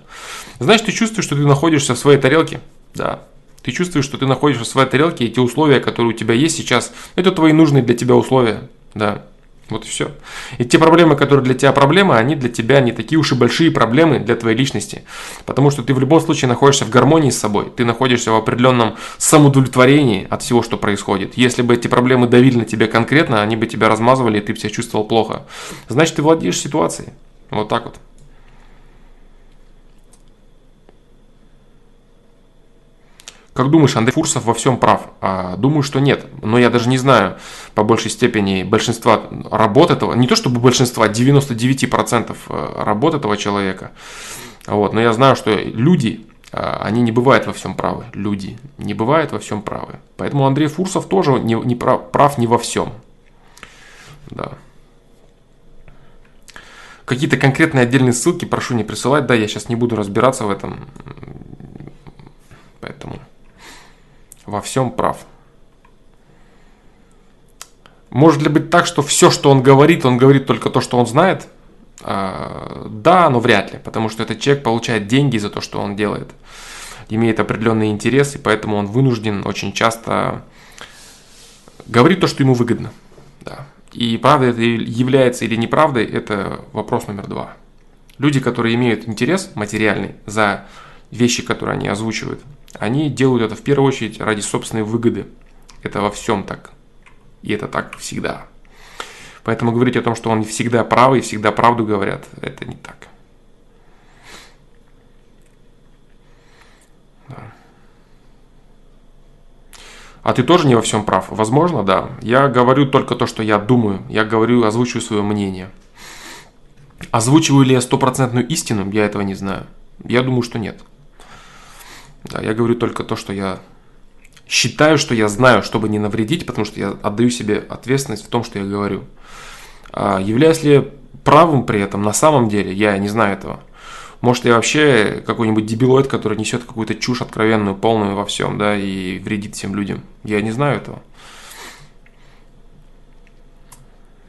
Знаешь, ты чувствуешь, что ты находишься в своей тарелке? Да. Ты чувствуешь, что ты находишься в своей тарелке, и те условия, которые у тебя есть сейчас, это твои нужные для тебя условия. Да. Вот и все. И те проблемы, которые для тебя проблемы, они для тебя не такие уж и большие проблемы для твоей личности. Потому что ты в любом случае находишься в гармонии с собой. Ты находишься в определенном самоудовлетворении от всего, что происходит. Если бы эти проблемы давили на тебя конкретно, они бы тебя размазывали, и ты бы себя чувствовал плохо. Значит, ты владеешь ситуацией. Вот так вот. Как думаешь, Андрей Фурсов во всем прав? А, думаю, что нет. Но я даже не знаю по большей степени большинства работ этого, не то чтобы большинства, 99% э, работ этого человека. Вот, но я знаю, что люди, а, они не бывают во всем правы. Люди не бывают во всем правы. Поэтому Андрей Фурсов тоже не, не прав, прав не во всем. Да. Какие-то конкретные отдельные ссылки прошу не присылать. Да, я сейчас не буду разбираться в этом. Поэтому во всем прав. Может ли быть так, что все, что он говорит, он говорит только то, что он знает? А, да, но вряд ли, потому что этот человек получает деньги за то, что он делает, имеет определенный интерес, и поэтому он вынужден очень часто говорить то, что ему выгодно. Да. И правда это является или неправдой, это вопрос номер два. Люди, которые имеют интерес материальный за вещи, которые они озвучивают, они делают это в первую очередь ради собственной выгоды. Это во всем так. И это так всегда. Поэтому говорить о том, что он всегда правы и всегда правду говорят, это не так. Да. А ты тоже не во всем прав? Возможно, да. Я говорю только то, что я думаю. Я говорю, озвучиваю свое мнение. Озвучиваю ли я стопроцентную истину, я этого не знаю. Я думаю, что нет. Да, я говорю только то, что я считаю, что я знаю, чтобы не навредить, потому что я отдаю себе ответственность в том, что я говорю. А являюсь ли правым при этом на самом деле, я не знаю этого. Может, я вообще какой-нибудь дебилоид, который несет какую-то чушь откровенную, полную во всем, да, и вредит всем людям. Я не знаю этого.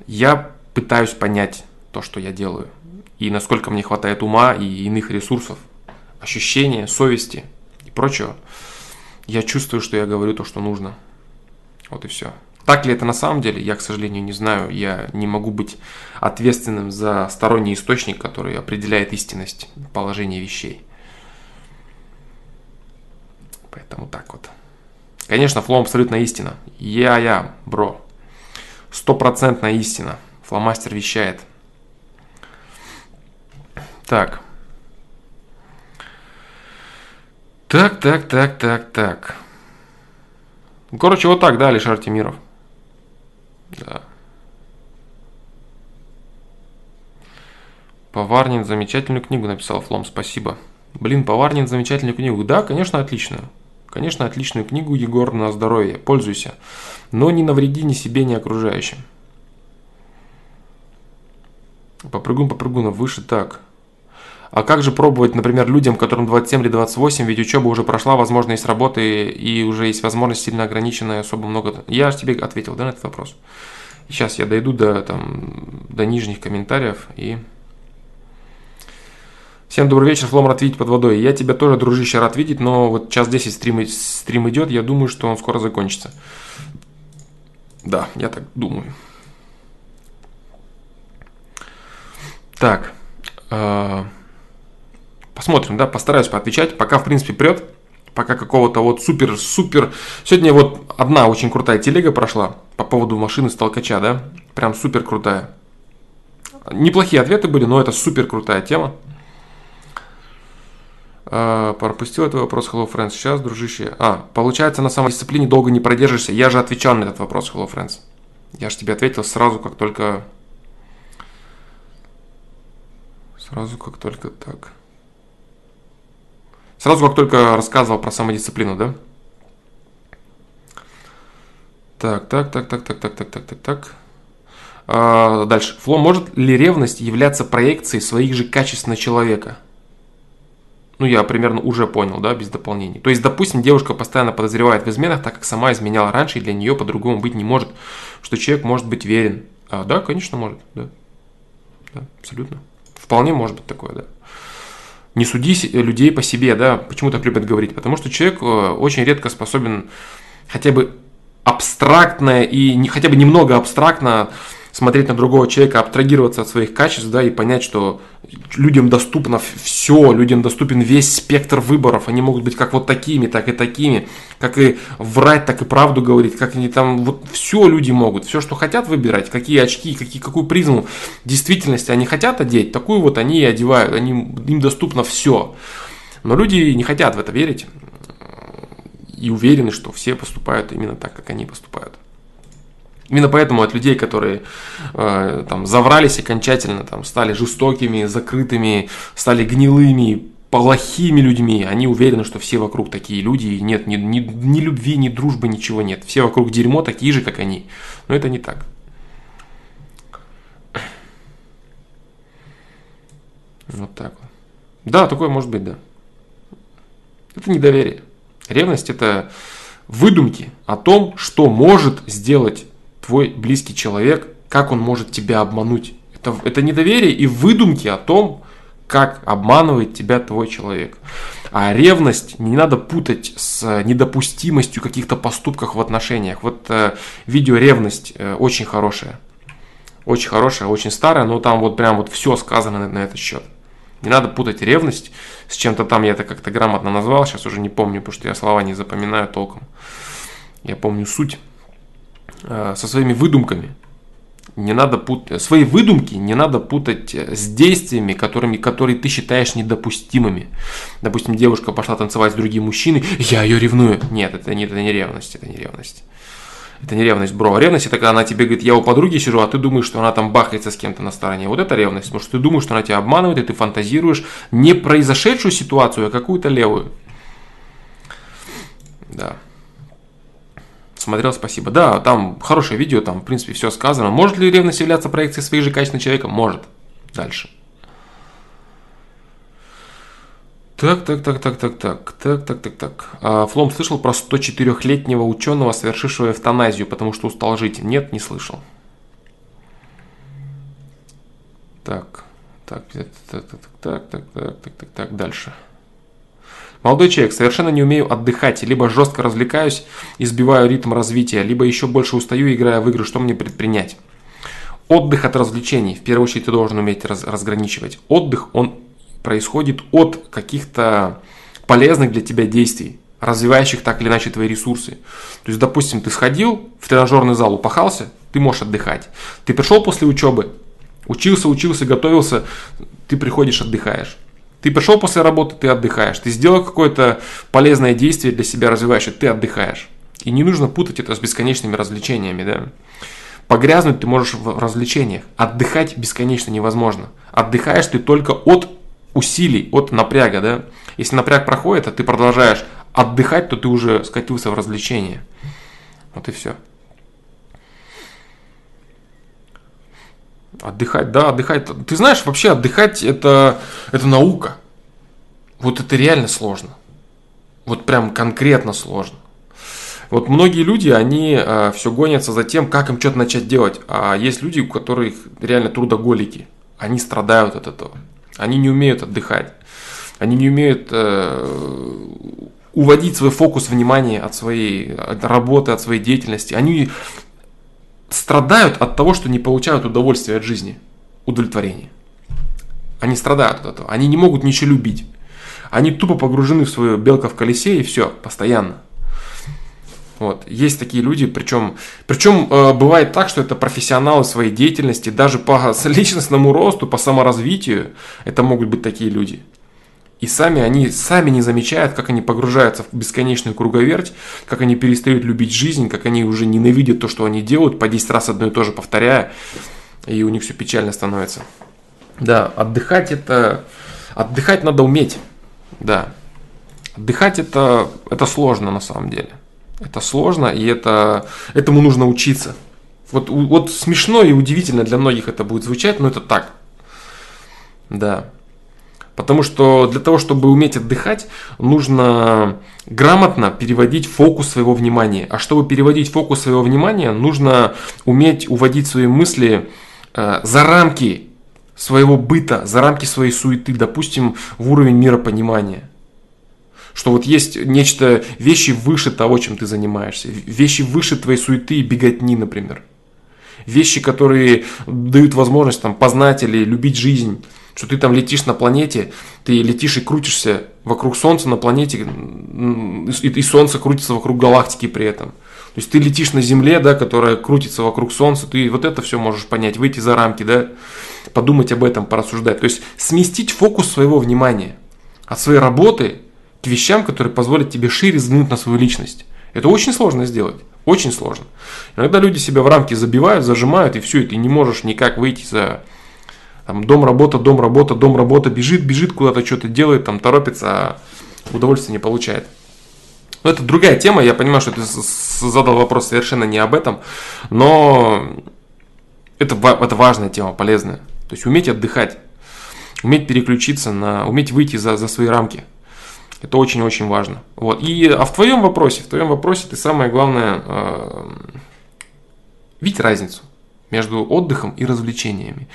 Я пытаюсь понять то, что я делаю, и насколько мне хватает ума и иных ресурсов, ощущения, совести – и прочего, я чувствую, что я говорю то, что нужно. Вот и все. Так ли это на самом деле, я, к сожалению, не знаю. Я не могу быть ответственным за сторонний источник, который определяет истинность положения вещей. Поэтому так вот. Конечно, флом абсолютно истина. Я-я, бро. Стопроцентная истина. Фломастер вещает. Так. Так, так, так, так, так. Короче, вот так, да, Алишер Тимиров. Да. Поварнин замечательную книгу написал, Флом, спасибо. Блин, Поварнин замечательную книгу. Да, конечно, отличную. Конечно, отличную книгу, Егор, на здоровье. Пользуйся. Но не навреди ни себе, ни окружающим. Попрыгун, попрыгунов, выше так. А как же пробовать, например, людям, которым 27 или 28, ведь учеба уже прошла, возможно, есть работы и уже есть возможность сильно ограниченная, особо много... Я же тебе ответил, да, на этот вопрос? Сейчас я дойду до, там, до нижних комментариев и... Всем добрый вечер, Флом, рад видеть под водой. Я тебя тоже, дружище, рад видеть, но вот час 10 стрим, стрим идет, я думаю, что он скоро закончится. Да, я так думаю. Так. Э Посмотрим, да, постараюсь поотвечать. Пока, в принципе, прет. Пока какого-то вот супер-супер... Сегодня вот одна очень крутая телега прошла по поводу машины с толкача, да? Прям супер крутая. Неплохие ответы были, но это супер крутая тема. А, пропустил этот вопрос, Hello Friends. Сейчас, дружище. А, получается, на самодисциплине долго не продержишься. Я же отвечал на этот вопрос, Hello Friends. Я же тебе ответил сразу, как только... Сразу, как только так. Сразу как только рассказывал про самодисциплину, да? Так, так, так, так, так, так, так, так, так, так. А, дальше. Фло, может ли ревность являться проекцией своих же качеств на человека? Ну, я примерно уже понял, да, без дополнений. То есть, допустим, девушка постоянно подозревает в изменах, так как сама изменяла раньше, и для нее по-другому быть не может, что человек может быть верен. А, да, конечно, может, да. Да, абсолютно. Вполне может быть такое, да не суди людей по себе, да, почему так любят говорить? Потому что человек э, очень редко способен хотя бы абстрактно и не, хотя бы немного абстрактно смотреть на другого человека, абстрагироваться от своих качеств, да, и понять, что людям доступно все, людям доступен весь спектр выборов, они могут быть как вот такими, так и такими, как и врать, так и правду говорить, как они там, вот все люди могут, все, что хотят выбирать, какие очки, какие, какую призму действительности они хотят одеть, такую вот они и одевают, они, им доступно все. Но люди не хотят в это верить и уверены, что все поступают именно так, как они поступают. Именно поэтому от людей, которые э, там заврались окончательно, там, стали жестокими, закрытыми, стали гнилыми, плохими людьми, они уверены, что все вокруг такие люди, и нет ни, ни, ни любви, ни дружбы, ничего нет. Все вокруг дерьмо такие же, как они. Но это не так. Вот так вот. Да, такое может быть, да. Это недоверие. Ревность это выдумки о том, что может сделать твой близкий человек, как он может тебя обмануть. Это, это недоверие и выдумки о том, как обманывает тебя твой человек. А ревность не надо путать с недопустимостью каких-то поступков в отношениях. Вот э, видео ревность э, очень хорошее. Очень хорошее, очень старое, но там вот прям вот все сказано на, на этот счет. Не надо путать ревность с чем-то там, я это как-то грамотно назвал, сейчас уже не помню, потому что я слова не запоминаю толком. Я помню суть. Э, со своими выдумками. Не надо путать, свои выдумки не надо путать э, с действиями, которыми, которые ты считаешь недопустимыми. Допустим, девушка пошла танцевать с другим мужчиной, я ее ревную. Нет, это не, это не ревность, это не ревность. Это не ревность, бро. Ревность это когда она тебе говорит, я у подруги сижу, а ты думаешь, что она там бахается с кем-то на стороне. Вот это ревность, потому что ты думаешь, что она тебя обманывает, и ты фантазируешь не произошедшую ситуацию, а какую-то левую. Да. Смотрел, спасибо. Да, там хорошее видео, там, в принципе, все сказано. Может ли ревность являться проекцией своих же качеств на человека? Может. Дальше. Так, так, так, так, так, так, так, так, так, так. А, Флом слышал про 104-летнего ученого, совершившего эвтаназию, потому что устал жить? Нет, не слышал. Так, так, так, так, так, так, так, так, так, так, так, дальше. Молодой человек, совершенно не умею отдыхать, либо жестко развлекаюсь и сбиваю ритм развития, либо еще больше устаю, играя в игры, что мне предпринять? Отдых от развлечений. В первую очередь ты должен уметь раз, разграничивать. Отдых, он происходит от каких-то полезных для тебя действий, развивающих так или иначе твои ресурсы. То есть, допустим, ты сходил в тренажерный зал, упахался, ты можешь отдыхать. Ты пришел после учебы, учился, учился, готовился, ты приходишь, отдыхаешь. Ты пришел после работы, ты отдыхаешь. Ты сделал какое-то полезное действие для себя развивающее, ты отдыхаешь. И не нужно путать это с бесконечными развлечениями, да. Погрязнуть ты можешь в развлечениях. Отдыхать бесконечно невозможно. Отдыхаешь ты только от усилий, от напряга, да. Если напряг проходит, а ты продолжаешь отдыхать, то ты уже скатился в развлечение. Вот и все. Отдыхать, да, отдыхать. Ты знаешь, вообще отдыхать это, это наука. Вот это реально сложно. Вот прям конкретно сложно. Вот многие люди, они э, все гонятся за тем, как им что-то начать делать. А есть люди, у которых реально трудоголики. Они страдают от этого. Они не умеют отдыхать. Они не умеют э, уводить свой фокус внимания от своей от работы, от своей деятельности. Они страдают от того, что не получают удовольствие от жизни, удовлетворение. Они страдают от этого. Они не могут ничего любить. Они тупо погружены в свою белка в колесе и все, постоянно. Вот. Есть такие люди, причем, причем э, бывает так, что это профессионалы своей деятельности, даже по личностному росту, по саморазвитию, это могут быть такие люди. И сами они сами не замечают, как они погружаются в бесконечную круговерть, как они перестают любить жизнь, как они уже ненавидят то, что они делают, по 10 раз одно и то же повторяя, и у них все печально становится. Да, отдыхать это... Отдыхать надо уметь. Да. Отдыхать это, это сложно на самом деле. Это сложно, и это, этому нужно учиться. Вот, вот смешно и удивительно для многих это будет звучать, но это так. Да. Потому что для того, чтобы уметь отдыхать, нужно грамотно переводить фокус своего внимания. А чтобы переводить фокус своего внимания, нужно уметь уводить свои мысли э, за рамки своего быта, за рамки своей суеты, допустим, в уровень миропонимания. Что вот есть нечто, вещи выше того, чем ты занимаешься. Вещи выше твоей суеты и беготни, например. Вещи, которые дают возможность там, познать или любить жизнь. Что ты там летишь на планете, ты летишь и крутишься вокруг Солнца на планете, и, и Солнце крутится вокруг галактики при этом. То есть ты летишь на Земле, да, которая крутится вокруг Солнца, ты вот это все можешь понять, выйти за рамки, да, подумать об этом, порассуждать. То есть сместить фокус своего внимания от своей работы к вещам, которые позволят тебе шире взглянуть на свою личность. Это очень сложно сделать. Очень сложно. Иногда люди себя в рамки забивают, зажимают, и все, и ты не можешь никак выйти за там, дом, работа, дом, работа, дом, работа, бежит, бежит, куда-то что-то делает, там, торопится, а удовольствия не получает. Но это другая тема, я понимаю, что ты задал вопрос совершенно не об этом, но это, это важная тема, полезная. То есть уметь отдыхать, уметь переключиться на, уметь выйти за, за свои рамки. Это очень-очень важно. Вот. И, а в твоем вопросе, в твоем вопросе ты самое главное э, видеть разницу между отдыхом и развлечениями.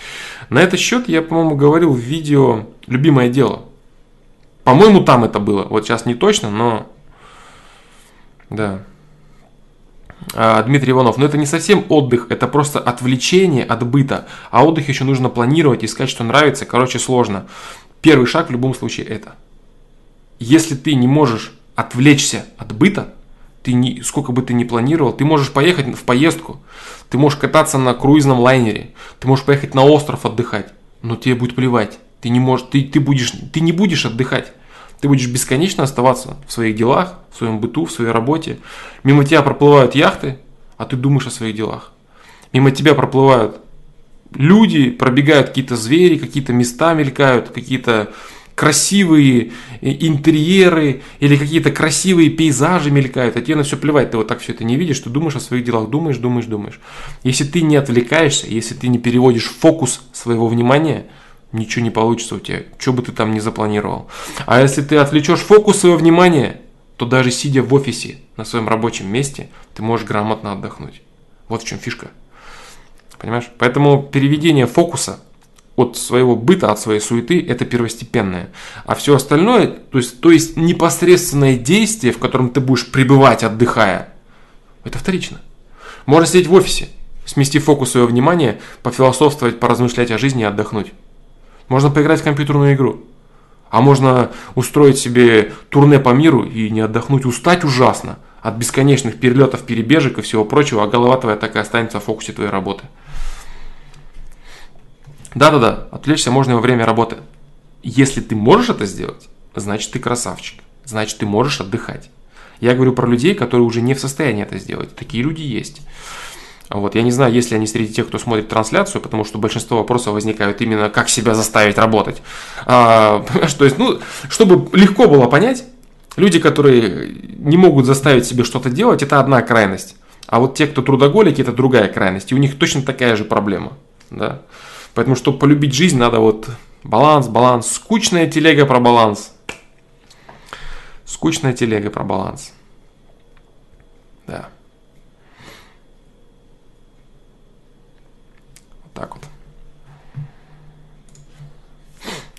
На этот счет я, по-моему, говорил в видео «Любимое дело». По-моему, там это было. Вот сейчас не точно, но... Да. А, Дмитрий Иванов, но это не совсем отдых, это просто отвлечение от быта. А отдых еще нужно планировать, искать, что нравится. Короче, сложно. Первый шаг в любом случае это – если ты не можешь отвлечься от быта, ты не, сколько бы ты ни планировал, ты можешь поехать в поездку, ты можешь кататься на круизном лайнере, ты можешь поехать на остров отдыхать, но тебе будет плевать. Ты не, можешь, ты, ты, будешь, ты не будешь отдыхать. Ты будешь бесконечно оставаться в своих делах, в своем быту, в своей работе. Мимо тебя проплывают яхты, а ты думаешь о своих делах. Мимо тебя проплывают люди, пробегают какие-то звери, какие-то места мелькают, какие-то красивые интерьеры или какие-то красивые пейзажи мелькают, а тебе на все плевать, ты вот так все это не видишь, ты думаешь о своих делах, думаешь, думаешь, думаешь. Если ты не отвлекаешься, если ты не переводишь фокус своего внимания, ничего не получится у тебя, что бы ты там ни запланировал. А если ты отвлечешь фокус своего внимания, то даже сидя в офисе на своем рабочем месте, ты можешь грамотно отдохнуть. Вот в чем фишка. Понимаешь? Поэтому переведение фокуса от своего быта, от своей суеты, это первостепенное. А все остальное, то есть, то есть непосредственное действие, в котором ты будешь пребывать, отдыхая, это вторично. Можно сидеть в офисе, смести фокус своего внимания, пофилософствовать, поразмышлять о жизни и отдохнуть. Можно поиграть в компьютерную игру. А можно устроить себе турне по миру и не отдохнуть, устать ужасно от бесконечных перелетов, перебежек и всего прочего, а голова твоя так останется в фокусе твоей работы. Да-да-да, отвлечься можно во время работы. Если ты можешь это сделать, значит ты красавчик. Значит ты можешь отдыхать. Я говорю про людей, которые уже не в состоянии это сделать. Такие люди есть. Вот, я не знаю, есть ли они среди тех, кто смотрит трансляцию, потому что большинство вопросов возникают именно, как себя заставить работать. А, то есть, ну, чтобы легко было понять, Люди, которые не могут заставить себе что-то делать, это одна крайность. А вот те, кто трудоголики, это другая крайность. И у них точно такая же проблема. Да? Поэтому, чтобы полюбить жизнь, надо вот баланс, баланс. Скучная телега про баланс. Скучная телега про баланс. Да. Вот так вот.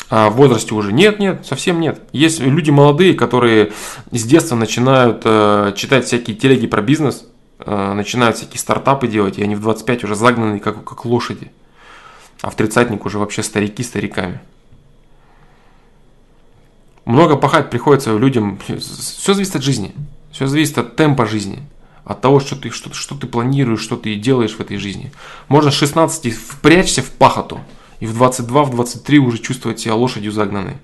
А в возрасте уже нет, нет, совсем нет. Есть люди молодые, которые с детства начинают э, читать всякие телеги про бизнес, э, начинают всякие стартапы делать, и они в 25 уже загнаны как, как лошади. А в тридцатник уже вообще старики стариками. Много пахать приходится людям. Все зависит от жизни. Все зависит от темпа жизни. От того, что ты, что, что ты планируешь, что ты делаешь в этой жизни. Можно с 16 впрячься в пахоту. И в 22, в 23 уже чувствовать себя лошадью загнанной.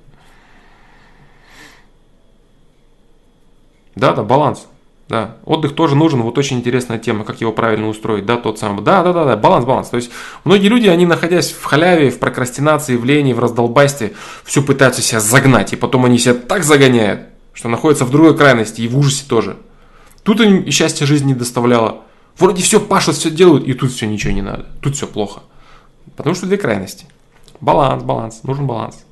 Да, да, баланс. Да, отдых тоже нужен, вот очень интересная тема, как его правильно устроить, да, тот самый, да, да, да, да, баланс, баланс, то есть многие люди, они находясь в халяве, в прокрастинации, в лени, в раздолбасте, все пытаются себя загнать, и потом они себя так загоняют, что находятся в другой крайности и в ужасе тоже. Тут им счастье жизни не доставляло, вроде все пашут, все делают, и тут все ничего не надо, тут все плохо, потому что две крайности. Баланс, баланс, нужен баланс.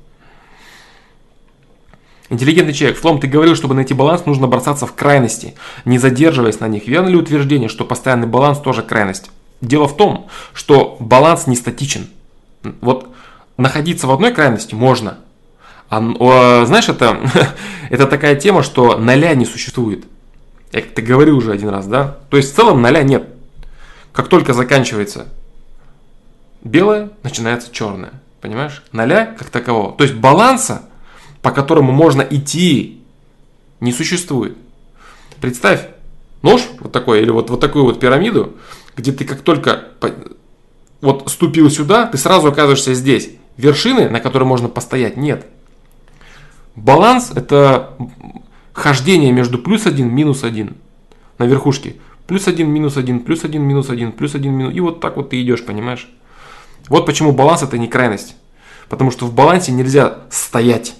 Интеллигентный человек. Флом, ты говорил, чтобы найти баланс, нужно бросаться в крайности, не задерживаясь на них. Верно ли утверждение, что постоянный баланс тоже крайность? Дело в том, что баланс не статичен. Вот находиться в одной крайности можно. А, знаешь, это, это такая тема, что ноля не существует. Я как-то говорил уже один раз, да? То есть в целом ноля нет. Как только заканчивается белое, начинается черное. Понимаешь? Ноля как такового. То есть баланса по которому можно идти, не существует. Представь нож вот такой, или вот, вот такую вот пирамиду, где ты как только вот ступил сюда, ты сразу оказываешься здесь. Вершины, на которой можно постоять, нет. Баланс – это хождение между плюс один, минус один на верхушке. Плюс один, минус один, плюс один, минус один, плюс один, минус. И вот так вот ты идешь, понимаешь? Вот почему баланс это не крайность. Потому что в балансе нельзя стоять.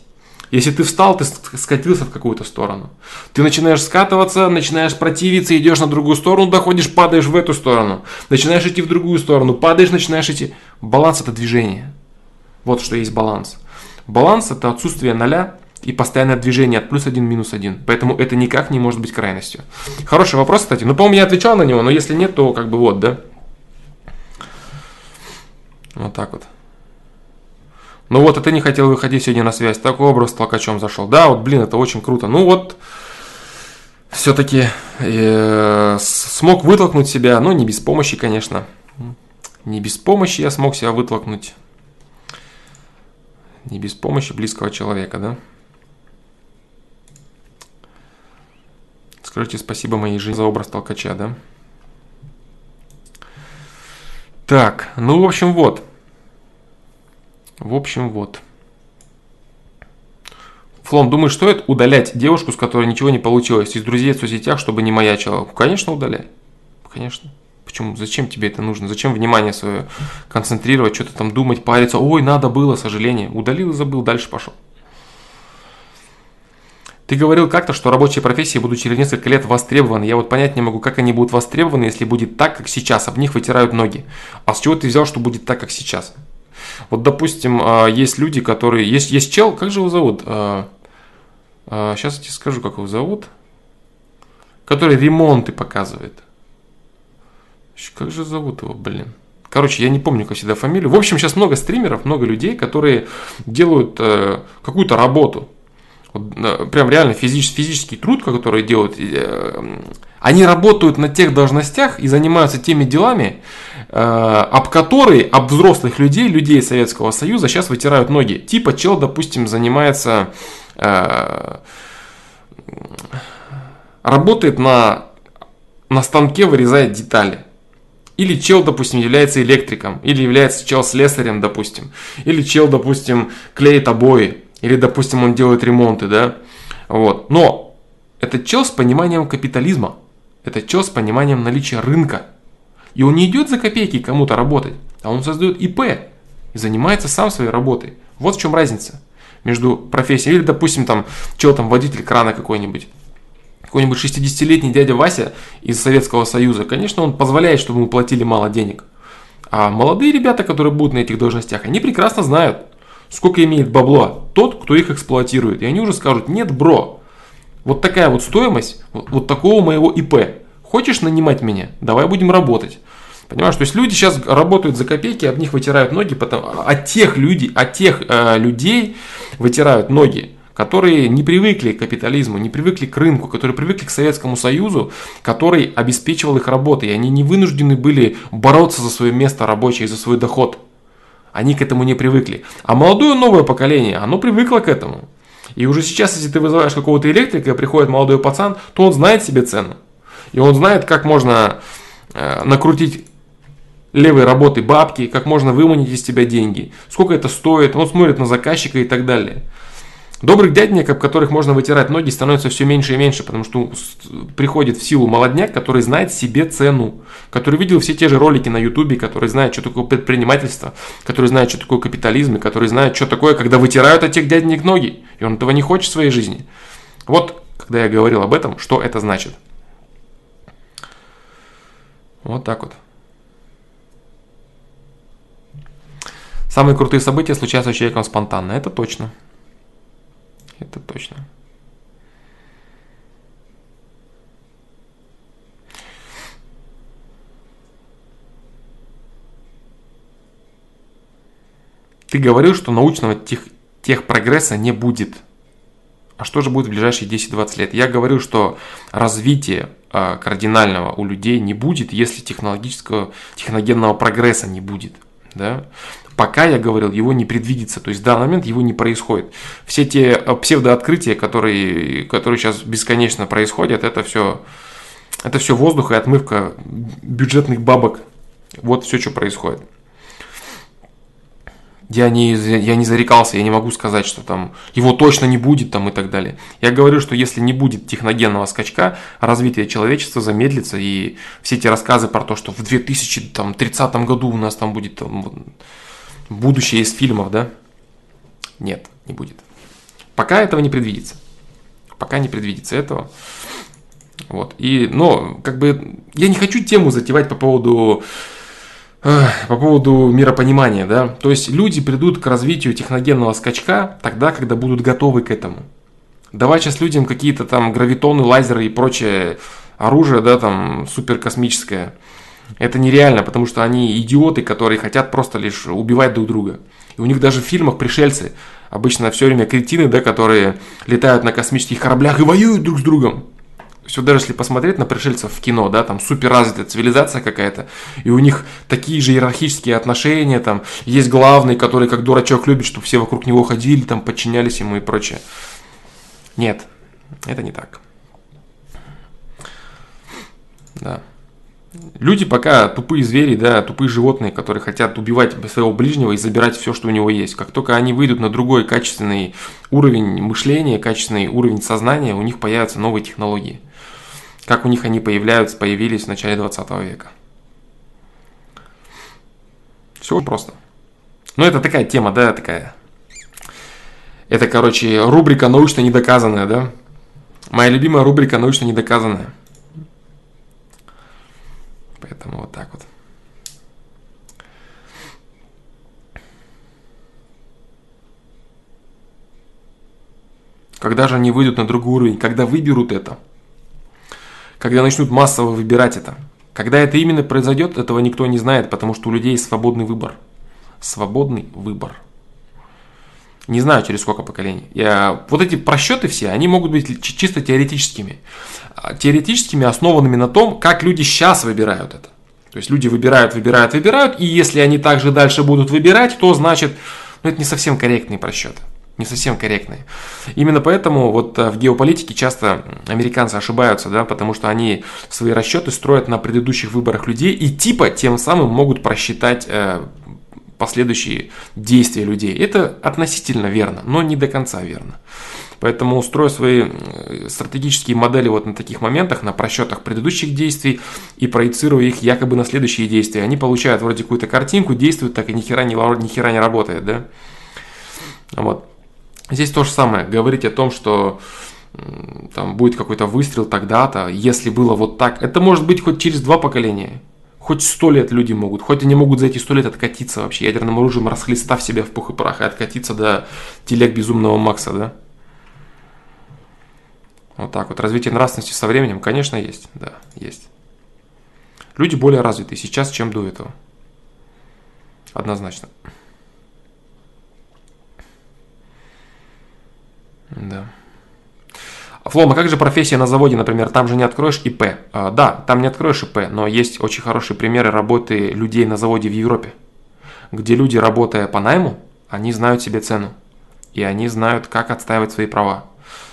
Если ты встал, ты скатился в какую-то сторону. Ты начинаешь скатываться, начинаешь противиться, идешь на другую сторону, доходишь, падаешь в эту сторону. Начинаешь идти в другую сторону, падаешь, начинаешь идти. Баланс это движение. Вот что есть баланс. Баланс это отсутствие ноля и постоянное движение от плюс один минус один. Поэтому это никак не может быть крайностью. Хороший вопрос, кстати. Ну, по-моему, я отвечал на него, но если нет, то как бы вот, да. Вот так вот. Ну вот, это не хотел выходить сегодня на связь. Такой образ толкачом зашел. Да, вот, блин, это очень круто. Ну вот, все-таки э, смог вытолкнуть себя, но не без помощи, конечно. Не без помощи я смог себя вытолкнуть. Не без помощи близкого человека, да? Скажите спасибо моей жизни за образ толкача, да? Так, ну, в общем, вот. В общем, вот. Флом, думаешь, стоит удалять девушку, с которой ничего не получилось, из друзей в соцсетях, чтобы не маячила? Конечно, удаляй. Конечно. Почему? Зачем тебе это нужно? Зачем внимание свое концентрировать, что-то там думать, париться? Ой, надо было, сожаление. Удалил и забыл, дальше пошел. Ты говорил как-то, что рабочие профессии будут через несколько лет востребованы. Я вот понять не могу, как они будут востребованы, если будет так, как сейчас. Об них вытирают ноги. А с чего ты взял, что будет так, как сейчас? Вот, допустим, а, есть люди, которые... Есть, есть чел, как же его зовут? Сейчас а, а, я тебе скажу, как его зовут. Который ремонты показывает. Как же зовут его, блин? Короче, я не помню, как всегда, фамилию. В общем, сейчас много стримеров, много людей, которые делают э, какую-то работу. Вот, э, прям реально физический, физический труд, который делают. Э, они работают на тех должностях и занимаются теми делами, об которые, об взрослых людей, людей Советского Союза сейчас вытирают ноги. Типа чел, допустим, занимается, э, работает на, на станке, вырезает детали. Или чел, допустим, является электриком, или является чел слесарем, допустим. Или чел, допустим, клеит обои, или, допустим, он делает ремонты, да. Вот. Но это чел с пониманием капитализма. Это чел с пониманием наличия рынка. И он не идет за копейки кому-то работать, а он создает ИП и занимается сам своей работой. Вот в чем разница. между профессией. Или, допустим, там, чел там водитель крана какой-нибудь какой-нибудь 60-летний дядя Вася из Советского Союза, конечно, он позволяет, чтобы ему платили мало денег. А молодые ребята, которые будут на этих должностях, они прекрасно знают, сколько имеет бабло тот, кто их эксплуатирует. И они уже скажут, нет, бро, вот такая вот стоимость, вот, вот такого моего ИП. Хочешь нанимать меня? Давай будем работать. Понимаешь, то есть люди сейчас работают за копейки, об них вытирают ноги, потому, от тех людей, от тех э, людей вытирают ноги, которые не привыкли к капитализму, не привыкли к рынку, которые привыкли к Советскому Союзу, который обеспечивал их работой, и они не вынуждены были бороться за свое место рабочее, за свой доход. Они к этому не привыкли. А молодое новое поколение, оно привыкло к этому. И уже сейчас, если ты вызываешь какого-то электрика, и приходит молодой пацан, то он знает себе цену. И он знает, как можно э, накрутить левой работы бабки, как можно выманить из тебя деньги, сколько это стоит, он смотрит на заказчика и так далее. Добрых дяденек, об которых можно вытирать ноги, становится все меньше и меньше, потому что приходит в силу молодняк, который знает себе цену, который видел все те же ролики на ютубе, который знает, что такое предпринимательство, который знает, что такое капитализм, и который знает, что такое, когда вытирают от тех дяденек ноги, и он этого не хочет в своей жизни. Вот, когда я говорил об этом, что это значит. Вот так вот. Самые крутые события случаются с человеком спонтанно. Это точно. Это точно. Ты говорил, что научного тех, тех прогресса не будет. А что же будет в ближайшие 10-20 лет? Я говорю, что развития э, кардинального у людей не будет, если технологического, техногенного прогресса не будет. Да? пока, я говорил, его не предвидится, то есть в данный момент его не происходит. Все те э, псевдооткрытия, которые, которые сейчас бесконечно происходят, это все, это все воздух и отмывка бюджетных бабок. Вот все, что происходит. Я не, я не зарекался, я не могу сказать, что там его точно не будет там и так далее. Я говорю, что если не будет техногенного скачка, развитие человечества замедлится, и все эти рассказы про то, что в 2030 году у нас там будет там, будущее из фильмов, да? Нет, не будет. Пока этого не предвидится. Пока не предвидится этого. Вот. И, но, как бы, я не хочу тему затевать по поводу по поводу миропонимания, да, то есть люди придут к развитию техногенного скачка тогда, когда будут готовы к этому. Давай сейчас людям какие-то там гравитоны, лазеры и прочее оружие, да, там суперкосмическое, это нереально, потому что они идиоты, которые хотят просто лишь убивать друг друга. И у них даже в фильмах пришельцы обычно все время кретины, да, которые летают на космических кораблях и воюют друг с другом. Все даже если посмотреть на пришельцев в кино, да, там супер развитая цивилизация какая-то, и у них такие же иерархические отношения, там есть главный, который как дурачок любит, чтобы все вокруг него ходили, там подчинялись ему и прочее. Нет, это не так. Да. Люди пока тупые звери, да, тупые животные, которые хотят убивать своего ближнего и забирать все, что у него есть. Как только они выйдут на другой качественный уровень мышления, качественный уровень сознания, у них появятся новые технологии. Как у них они появляются, появились в начале 20 века. Все просто. Ну, это такая тема, да, такая. Это, короче, рубрика научно недоказанная, да? Моя любимая рубрика научно недоказанная. Поэтому вот так вот. Когда же они выйдут на другой уровень? Когда выберут это? Когда начнут массово выбирать это? Когда это именно произойдет, этого никто не знает, потому что у людей свободный выбор. Свободный выбор. Не знаю, через сколько поколений. Я, вот эти просчеты все, они могут быть чисто теоретическими. А, теоретическими, основанными на том, как люди сейчас выбирают это. То есть люди выбирают, выбирают, выбирают, и если они также дальше будут выбирать, то значит, ну это не совсем корректные просчеты. Не совсем корректные. Именно поэтому вот э, в геополитике часто американцы ошибаются, да, потому что они свои расчеты строят на предыдущих выборах людей и типа тем самым могут просчитать э, последующие действия людей. Это относительно верно, но не до конца верно. Поэтому устрою свои стратегические модели вот на таких моментах, на просчетах предыдущих действий и проецирую их якобы на следующие действия. Они получают вроде какую-то картинку, действуют так и ни хера не, ни хера не работает, да? Вот. Здесь то же самое. Говорить о том, что там будет какой-то выстрел тогда-то, если было вот так. Это может быть хоть через два поколения. Хоть сто лет люди могут, хоть они могут за эти сто лет откатиться вообще ядерным оружием, расхлестав себя в пух и прах и откатиться до телег безумного Макса, да? Вот так вот. Развитие нравственности со временем, конечно, есть. Да, есть. Люди более развиты сейчас, чем до этого. Однозначно. Да. Флома, как же профессия на заводе, например, там же не откроешь ИП? А, да, там не откроешь ИП, но есть очень хорошие примеры работы людей на заводе в Европе, где люди, работая по найму, они знают себе цену, и они знают, как отстаивать свои права.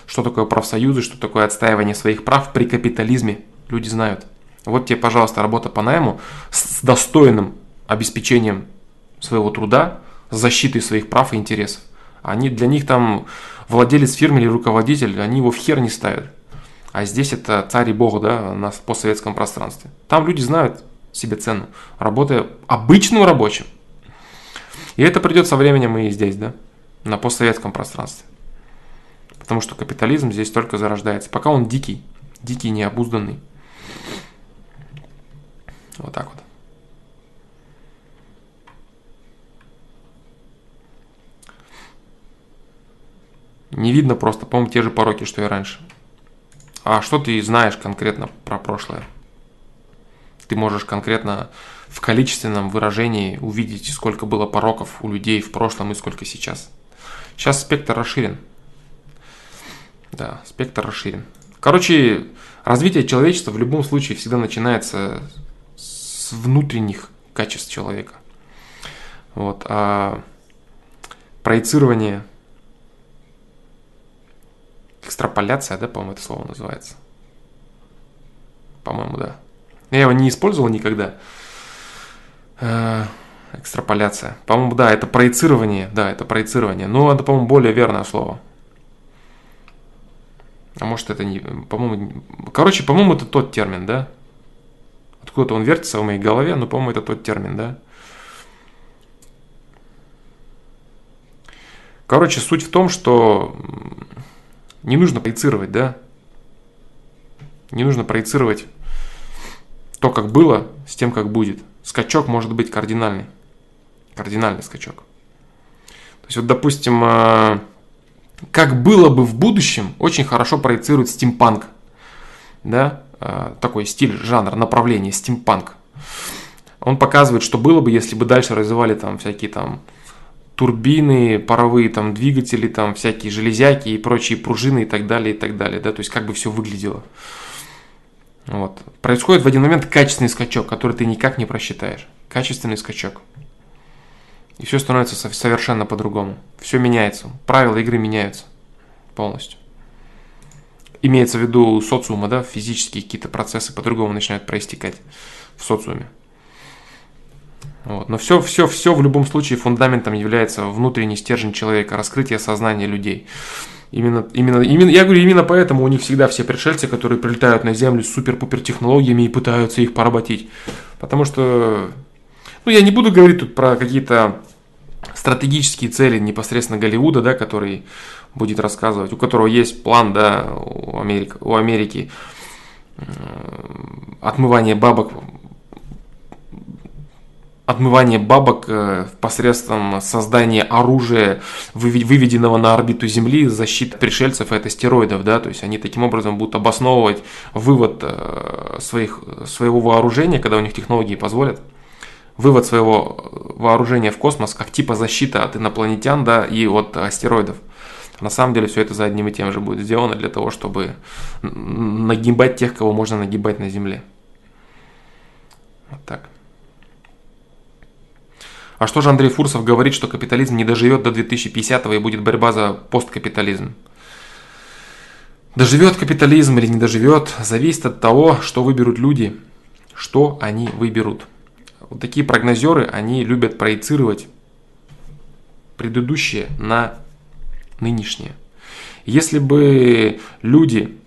Что такое профсоюзы, что такое отстаивание своих прав при капитализме, люди знают. Вот тебе, пожалуйста, работа по найму с достойным обеспечением своего труда, защитой своих прав и интересов. Они для них там владелец фирмы или руководитель, они его в хер не ставят. А здесь это царь и бог, да, на постсоветском пространстве. Там люди знают себе цену, работая обычным рабочим. И это придет со временем и здесь, да, на постсоветском пространстве. Потому что капитализм здесь только зарождается. Пока он дикий, дикий, необузданный. Вот так вот. Не видно просто, по-моему, те же пороки, что и раньше. А что ты знаешь конкретно про прошлое? Ты можешь конкретно в количественном выражении увидеть, сколько было пороков у людей в прошлом и сколько сейчас. Сейчас спектр расширен. Да, спектр расширен. Короче, развитие человечества в любом случае всегда начинается с внутренних качеств человека. Вот, а проецирование Экстраполяция, да, по-моему, это слово называется. По-моему, да. Я его не использовал никогда. Э, экстраполяция. По-моему, да, это проецирование. Да, это проецирование. Но это, по-моему, более верное слово. А может это не... По-моему... Короче, по-моему, это тот термин, да? Откуда-то он вертится в моей голове, но, по-моему, это тот термин, да? Короче, суть в том, что не нужно проецировать, да? Не нужно проецировать то, как было, с тем, как будет. Скачок может быть кардинальный. Кардинальный скачок. То есть, вот, допустим, э, как было бы в будущем, очень хорошо проецирует стимпанк. Да? Э, такой стиль, жанр, направление, стимпанк. Он показывает, что было бы, если бы дальше развивали там всякие там турбины, паровые там двигатели, там всякие железяки и прочие пружины и так далее, и так далее, да, то есть как бы все выглядело. Вот. Происходит в один момент качественный скачок, который ты никак не просчитаешь. Качественный скачок. И все становится совершенно по-другому. Все меняется. Правила игры меняются полностью. Имеется в виду социума, да, физические какие-то процессы по-другому начинают проистекать в социуме. Вот. Но все, все, все в любом случае фундаментом является внутренний стержень человека, раскрытие сознания людей. Именно, именно, именно, я говорю, именно поэтому у них всегда все пришельцы, которые прилетают на Землю с супер-пупер технологиями и пытаются их поработить. Потому что, ну, я не буду говорить тут про какие-то стратегические цели непосредственно Голливуда, да, который будет рассказывать, у которого есть план, да, у Америки, у Америки отмывание бабок отмывание бабок э, посредством создания оружия, выведенного на орбиту Земли, защиты пришельцев от астероидов, да, то есть они таким образом будут обосновывать вывод э, своих, своего вооружения, когда у них технологии позволят, вывод своего вооружения в космос как типа защита от инопланетян, да, и от астероидов. На самом деле все это за одним и тем же будет сделано для того, чтобы нагибать тех, кого можно нагибать на Земле. Вот так. А что же Андрей Фурсов говорит, что капитализм не доживет до 2050-го и будет борьба за посткапитализм? Доживет капитализм или не доживет, зависит от того, что выберут люди, что они выберут. Вот такие прогнозеры, они любят проецировать предыдущее на нынешнее. Если бы люди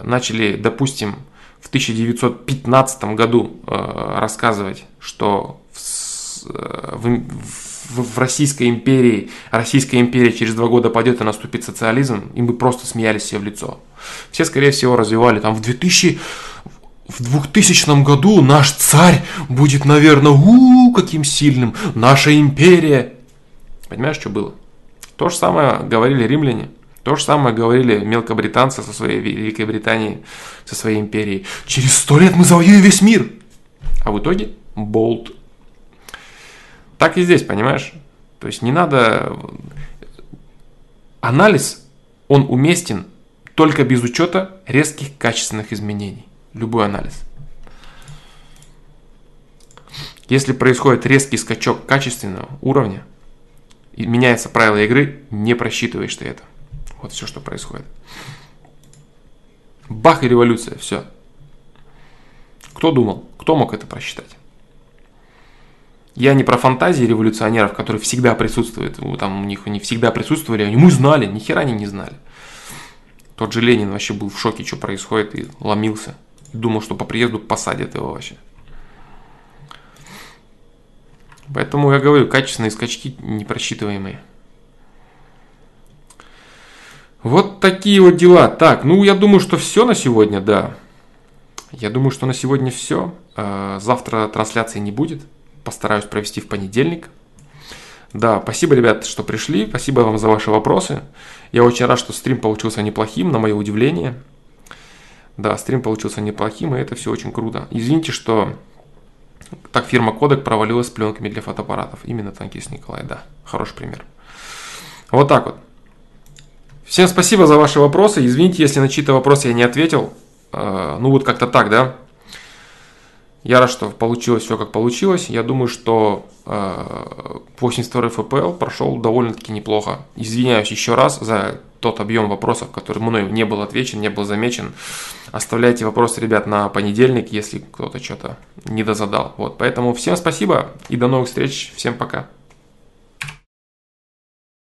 начали, допустим, в 1915 году э, рассказывать, что в, в, в, в Российской империи, Российская империя через два года пойдет и наступит социализм, и мы просто смеялись себе в лицо. Все, скорее всего, развивали там в 2000 в 2000 году наш царь будет, наверное, у, каким сильным, наша империя. Понимаешь, что было? То же самое говорили римляне. То же самое говорили мелкобританцы со своей Великой Британией, со своей империей. Через сто лет мы завоюем весь мир. А в итоге болт. Так и здесь, понимаешь? То есть не надо... Анализ, он уместен только без учета резких качественных изменений. Любой анализ. Если происходит резкий скачок качественного уровня, и меняется правило игры, не просчитываешь ты это. Вот все, что происходит. Бах и революция, все. Кто думал? Кто мог это просчитать? Я не про фантазии революционеров, которые всегда присутствуют. Там у них они всегда присутствовали, они мы знали, ни хера они не знали. Тот же Ленин вообще был в шоке, что происходит, и ломился. Думал, что по приезду посадят его вообще. Поэтому я говорю, качественные скачки непросчитываемые. Вот такие вот дела. Так, ну я думаю, что все на сегодня, да. Я думаю, что на сегодня все. А, завтра трансляции не будет. Постараюсь провести в понедельник. Да, спасибо, ребят, что пришли. Спасибо вам за ваши вопросы. Я очень рад, что стрим получился неплохим, на мое удивление. Да, стрим получился неплохим, и это все очень круто. Извините, что так фирма Kodak провалилась с пленками для фотоаппаратов. Именно танкист Николай, да. Хороший пример. Вот так вот. Всем спасибо за ваши вопросы. Извините, если на чьи-то вопросы я не ответил. Э, ну вот как-то так, да. Я рад, что получилось все как получилось. Я думаю, что 82 э, FPL прошел довольно-таки неплохо. Извиняюсь еще раз за тот объем вопросов, который мной не был отвечен, не был замечен. Оставляйте вопросы, ребят, на понедельник, если кто-то что-то недозадал. Вот, поэтому всем спасибо и до новых встреч. Всем пока.